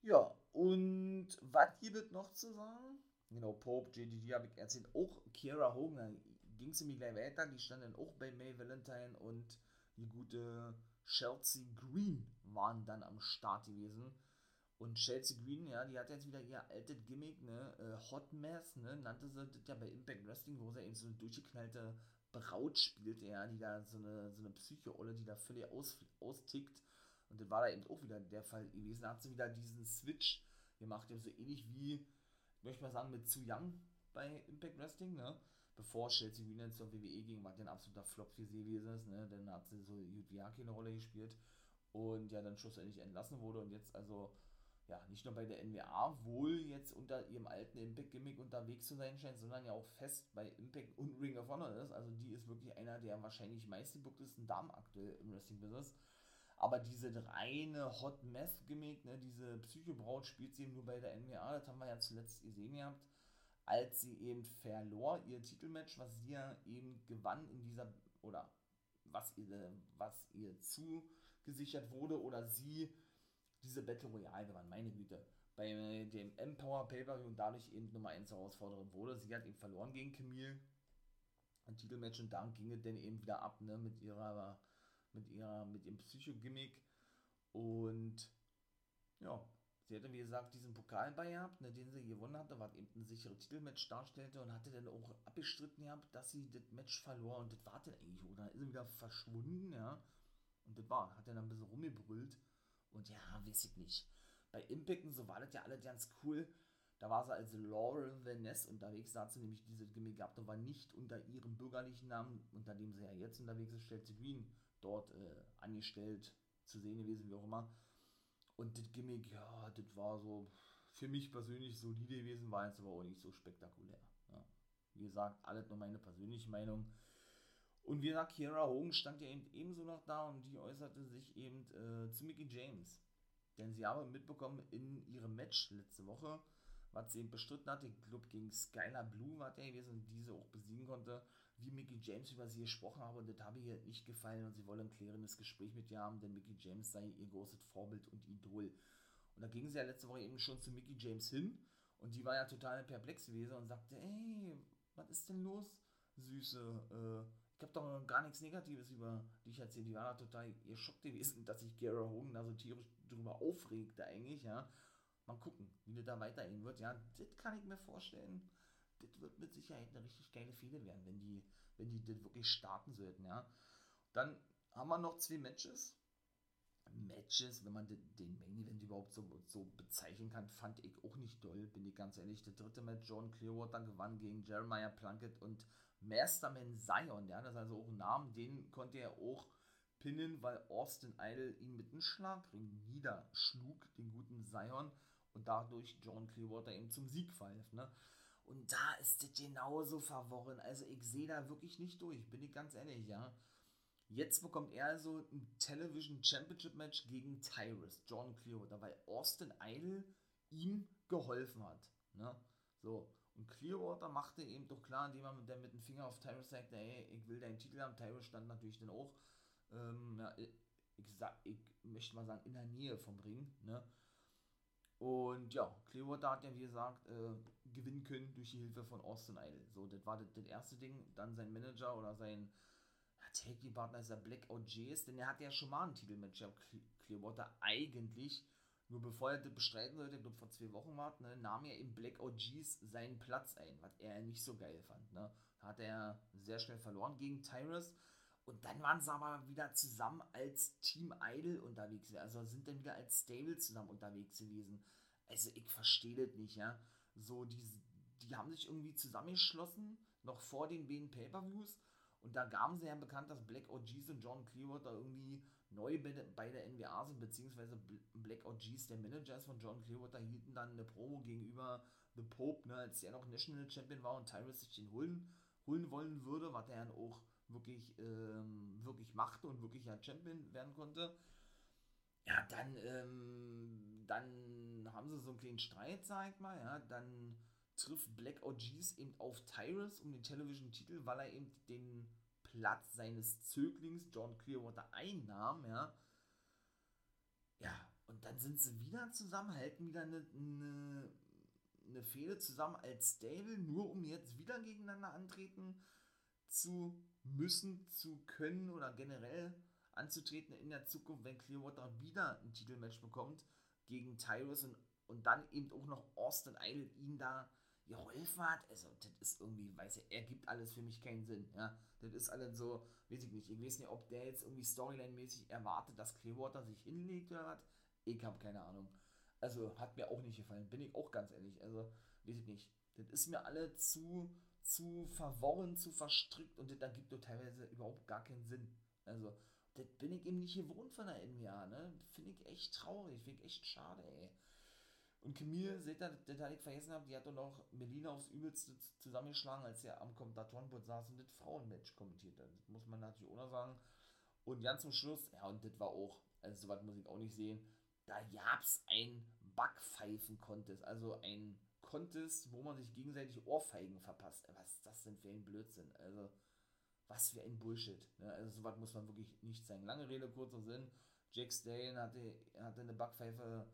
Ja, und was gibt es noch zu sagen? Genau, Pope, JDD habe ich erzählt. Auch Kiera Hogan, ging es mir gleich weiter. Die standen auch bei May Valentine und die gute Chelsea Green waren dann am Start gewesen. Und Chelsea Green, ja, die hat jetzt wieder ihr altes Gimmick, ne, äh, Hot Mess, ne, nannte sie das ja bei Impact Wrestling, wo sie eben so eine durchgeknallte Braut spielte, ja, die da so eine, so eine Psycho-Olle, die da völlig aus, austickt. Und das war da eben auch wieder der Fall gewesen. Da hat sie wieder diesen Switch gemacht, so ähnlich wie, ich möchte mal sagen, mit Zu Young bei Impact Wrestling, ne, bevor Chelsea Green zur WWE ging, war der ein absoluter Flop für sie gewesen ist, ne, dann hat sie so Yudiaki eine Rolle gespielt und ja, dann schlussendlich entlassen wurde und jetzt also ja, nicht nur bei der NWA wohl jetzt unter ihrem alten Impact-Gimmick unterwegs zu sein scheint, sondern ja auch fest bei Impact und Ring of Honor ist. Also die ist wirklich einer der wahrscheinlich meistgebucktesten Damen aktuell im Wrestling-Business. Aber diese reine Hot Meth-Gimmick, ne, diese Psychobraut spielt sie eben nur bei der NWA, das haben wir ja zuletzt gesehen gehabt, als sie eben verlor ihr Titelmatch, was sie ja eben gewann in dieser, oder was ihr, was ihr zugesichert wurde, oder sie diese Battle Royale gewann, meine Güte. Bei dem Empower Pay-Per-View und dadurch eben Nummer 1 Herausforderin wurde. Sie hat eben verloren gegen Camille. Ein Titelmatch und dann ging es dann eben wieder ab, ne, mit ihrer, mit ihrer, mit ihrem Psycho-Gimmick. Und ja, sie hatte, wie gesagt, diesen Pokal bei gehabt, ne, den sie gewonnen hatte, was eben ein sicheres Titelmatch darstellte und hatte dann auch abgestritten gehabt, dass sie das Match verlor und das war dann eigentlich, oder? Ist sie wieder verschwunden, ja. Und das war, hat dann ein bisschen rumgebrüllt. Und ja, weiß ich nicht. Bei Impact und so war das ja alle ganz cool. Da war sie als Laurel Vaness unterwegs, da hat sie nämlich diese Gimmick gehabt und war nicht unter ihrem bürgerlichen Namen, unter dem sie ja jetzt unterwegs ist, stellte Green dort äh, angestellt zu sehen gewesen, wie auch immer. Und das Gimmick, ja, das war so für mich persönlich solide gewesen, war jetzt aber auch nicht so spektakulär. Ja. Wie gesagt, alles nur meine persönliche Meinung. Und wie gesagt, Kiera Hogan stand ja eben ebenso noch da und die äußerte sich eben äh, zu Mickey James. Denn sie haben mitbekommen in ihrem Match letzte Woche, was sie eben bestritten hatte, ich glaube gegen Skylar Blue war der gewesen und diese auch besiegen konnte, wie Mickey James über sie gesprochen habe und das habe ihr nicht gefallen und sie wollen ein klärendes Gespräch mit ihr haben, denn Mickey James sei ihr großes Vorbild und Idol. Und da ging sie ja letzte Woche eben schon zu Mickey James hin und die war ja total perplex gewesen und sagte, ey, was ist denn los, Süße, äh, ich habe doch gar nichts Negatives über dich erzählt. Die war total geschockt gewesen, dass sich Gary Hogan da so tierisch drüber aufregte eigentlich, ja. Mal gucken, wie das da weitergehen wird. Ja, das kann ich mir vorstellen. Das wird mit Sicherheit eine richtig geile Fehde werden, wenn die, wenn die das wirklich starten sollten, ja. Dann haben wir noch zwei Matches. Matches, wenn man den Main Event überhaupt so, so bezeichnen kann, fand ich auch nicht doll, bin ich ganz ehrlich. Der dritte Match, John Clearwater gewann gegen Jeremiah Plunkett und Masterman Zion, ja, das ist also auch ein Name, den konnte er auch pinnen, weil Austin Idol ihn mit einem Schlagring niederschlug, den guten Zion, und dadurch John Clearwater eben zum Sieg verhalf, ne? Und da ist das genauso verworren. Also ich sehe da wirklich nicht durch, bin ich ganz ehrlich, ja. Jetzt bekommt er also ein Television Championship Match gegen Tyrus, John Clearwater, weil Austin Idol ihm geholfen hat. Ne? So, und Clearwater machte eben doch klar, indem er mit, mit dem Finger auf Tyrus sagte, hey, ich will deinen Titel haben. Tyrus stand natürlich dann auch, ähm, ja, ich, sag, ich möchte mal sagen, in der Nähe vom Ring. Ne? Und ja, Clearwater hat ja, wie gesagt, äh, gewinnen können durch die Hilfe von Austin Idol. So, das war das, erste Ding. Dann sein Manager oder sein ja, Tag-Team-Partner ist der Blackout Jays, denn er hat ja schon mal ein Titelmatch. Ja, Clearwater eigentlich Nur bevor er das bestreiten sollte, ich glaube vor zwei Wochen war, ne, nahm er im Black OGs seinen Platz ein, was er nicht so geil fand. Ne. Da hat er sehr schnell verloren gegen Tyrus. Und dann waren sie aber wieder zusammen als Team Idol unterwegs. Also sind dann wieder als Stable zusammen unterwegs gewesen. Also ich verstehe das nicht, ja. So, die, die haben sich irgendwie zusammengeschlossen, noch vor den beiden Pay-Per-Views. Und da gaben sie ja bekannt, dass Black OGs und John Clearwater irgendwie neu bei der NWA sind, beziehungsweise Black OGs, der Manager von John Clearwater, hielten dann eine Promo gegenüber The Pope, ne, als er noch National Champion war und Tyrus sich den holen, holen wollen würde, was er dann auch wirklich, ähm, wirklich machte und wirklich ja Champion werden konnte. Ja, dann, ähm, dann haben sie so einen kleinen Streit, sag ich mal, ja, dann trifft Black OGs eben auf Tyrus um den Television-Titel, weil er eben den Platz seines Zöglings John Clearwater einnahm, ja. Ja, und dann sind sie wieder zusammen, halten wieder eine, eine, eine Fehde zusammen als Stable, nur um jetzt wieder gegeneinander antreten zu müssen, zu können oder generell anzutreten in der Zukunft, wenn Clearwater wieder ein Titelmatch bekommt gegen Tyrus und, und dann eben auch noch Austin Idol ihn da geholfen hat. Also, das ist irgendwie, weiß ich, ergibt alles für mich keinen Sinn. Ja, das ist alles so, weiß ich nicht. Ich weiß nicht, ob der jetzt irgendwie Storyline-mäßig erwartet, dass Clearwater sich hinlegt oder was. Ich habe keine Ahnung. Also, hat mir auch nicht gefallen, bin ich auch ganz ehrlich. Also, weiß ich nicht. Das ist mir alle zu, zu verworren, zu verstrickt und das ergibt doch teilweise überhaupt gar keinen Sinn. Also, das bin ich eben nicht gewohnt von der NBA, ne? Finde ich echt traurig, finde ich echt schade, ey. Und Camille, seht ihr, das hatte ich vergessen habe, die hat doch noch Melina aufs Übelste zusammengeschlagen, als er am Kommentatorenboard saß und das Frauenmatch kommentiert hat. Das muss man natürlich auch noch sagen. Und ganz zum Schluss, ja, und das war auch, also soweit muss ich auch nicht sehen, da gab es ein Backpfeifen-Contest, also ein Contest, wo man sich gegenseitig Ohrfeigen verpasst. Was ist das denn für ein Blödsinn? Also, was für ein Bullshit. Ne? Also, sowas muss man wirklich nicht sagen. Lange Rede, kurzer Sinn. Jack Stane hatte, hatte eine Backpfeife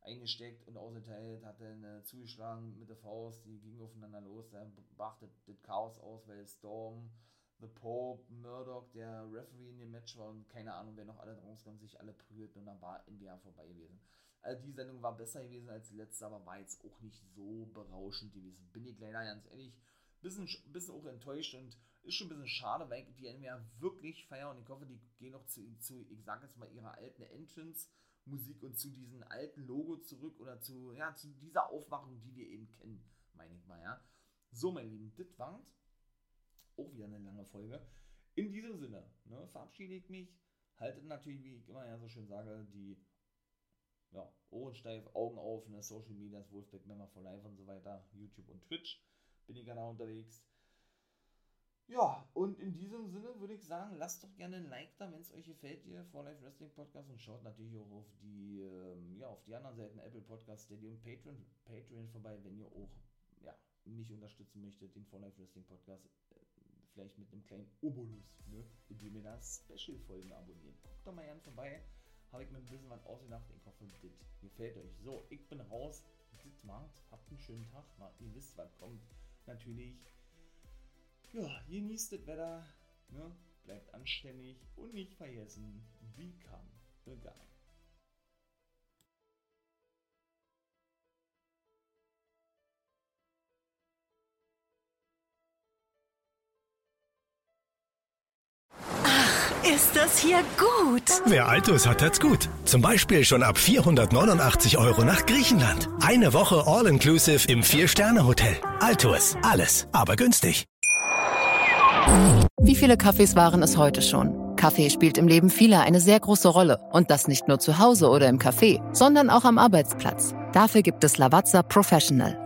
eingesteckt und ausgeteilt, hat dann äh, zugeschlagen mit der Faust, die gingen aufeinander los, da brach das, Chaos aus, weil Storm, The Pope, Murdoch, der Referee in dem Match war und keine Ahnung, wer noch alle rauskam, sich alle prügelten und dann war NWA vorbei gewesen. Also die Sendung war besser gewesen als die letzte, aber war jetzt auch nicht so berauschend gewesen. Bin ich leider ganz ehrlich, bisschen, bisschen auch enttäuscht und ist schon ein bisschen schade, weil die NWA wirklich feiern und ich hoffe, die gehen noch zu, zu ich sag jetzt mal, ihrer alten Entrance Musik und zu diesem alten Logo zurück oder zu, ja, zu dieser Aufmachung, die wir eben kennen, meine ich mal, ja. So, mein Lieben, das war's. Auch wieder eine lange Folge. In diesem Sinne, ne, verabschiede ich mich. Haltet natürlich, wie ich immer ja so schön sage, die ja, Ohren steif, Augen auf, ne, Social Media, Wolfpack Member for Life und so weiter, YouTube und Twitch. Bin ich gerne unterwegs. Ja, und in diesem Sinne würde ich sagen, lasst doch gerne ein Like da, wenn es euch gefällt, hier For Life Wrestling Podcast und schaut natürlich auch auf die, ähm, ja, auf die anderen Seiten, Apple Podcast, Steady und Patreon, Patreon vorbei, wenn ihr auch, ja, mich unterstützen möchtet, den For Life Wrestling Podcast, äh, vielleicht mit einem kleinen Obolus, ne, indem ihr da Special-Folgen abonniert. Guckt doch mal gerne vorbei, habe ich mir ein bisschen was ausgedacht, ich hoffe, das gefällt euch. So, ich bin raus, das macht, habt einen schönen Tag, ihr wisst, was kommt. Natürlich ja, genießt das Wetter, ne? bleibt anständig und nicht vergessen, become a guy. Ist das hier gut? Wer Altus hat, hat's gut. Zum Beispiel schon ab 489 Euro nach Griechenland. Eine Woche All-Inclusive im Vier-Sterne-Hotel. Altus. Alles, aber günstig. Wie viele Kaffees waren es heute schon? Kaffee spielt im Leben vieler eine sehr große Rolle. Und das nicht nur zu Hause oder im Café, sondern auch am Arbeitsplatz. Dafür gibt es Lavazza Professional.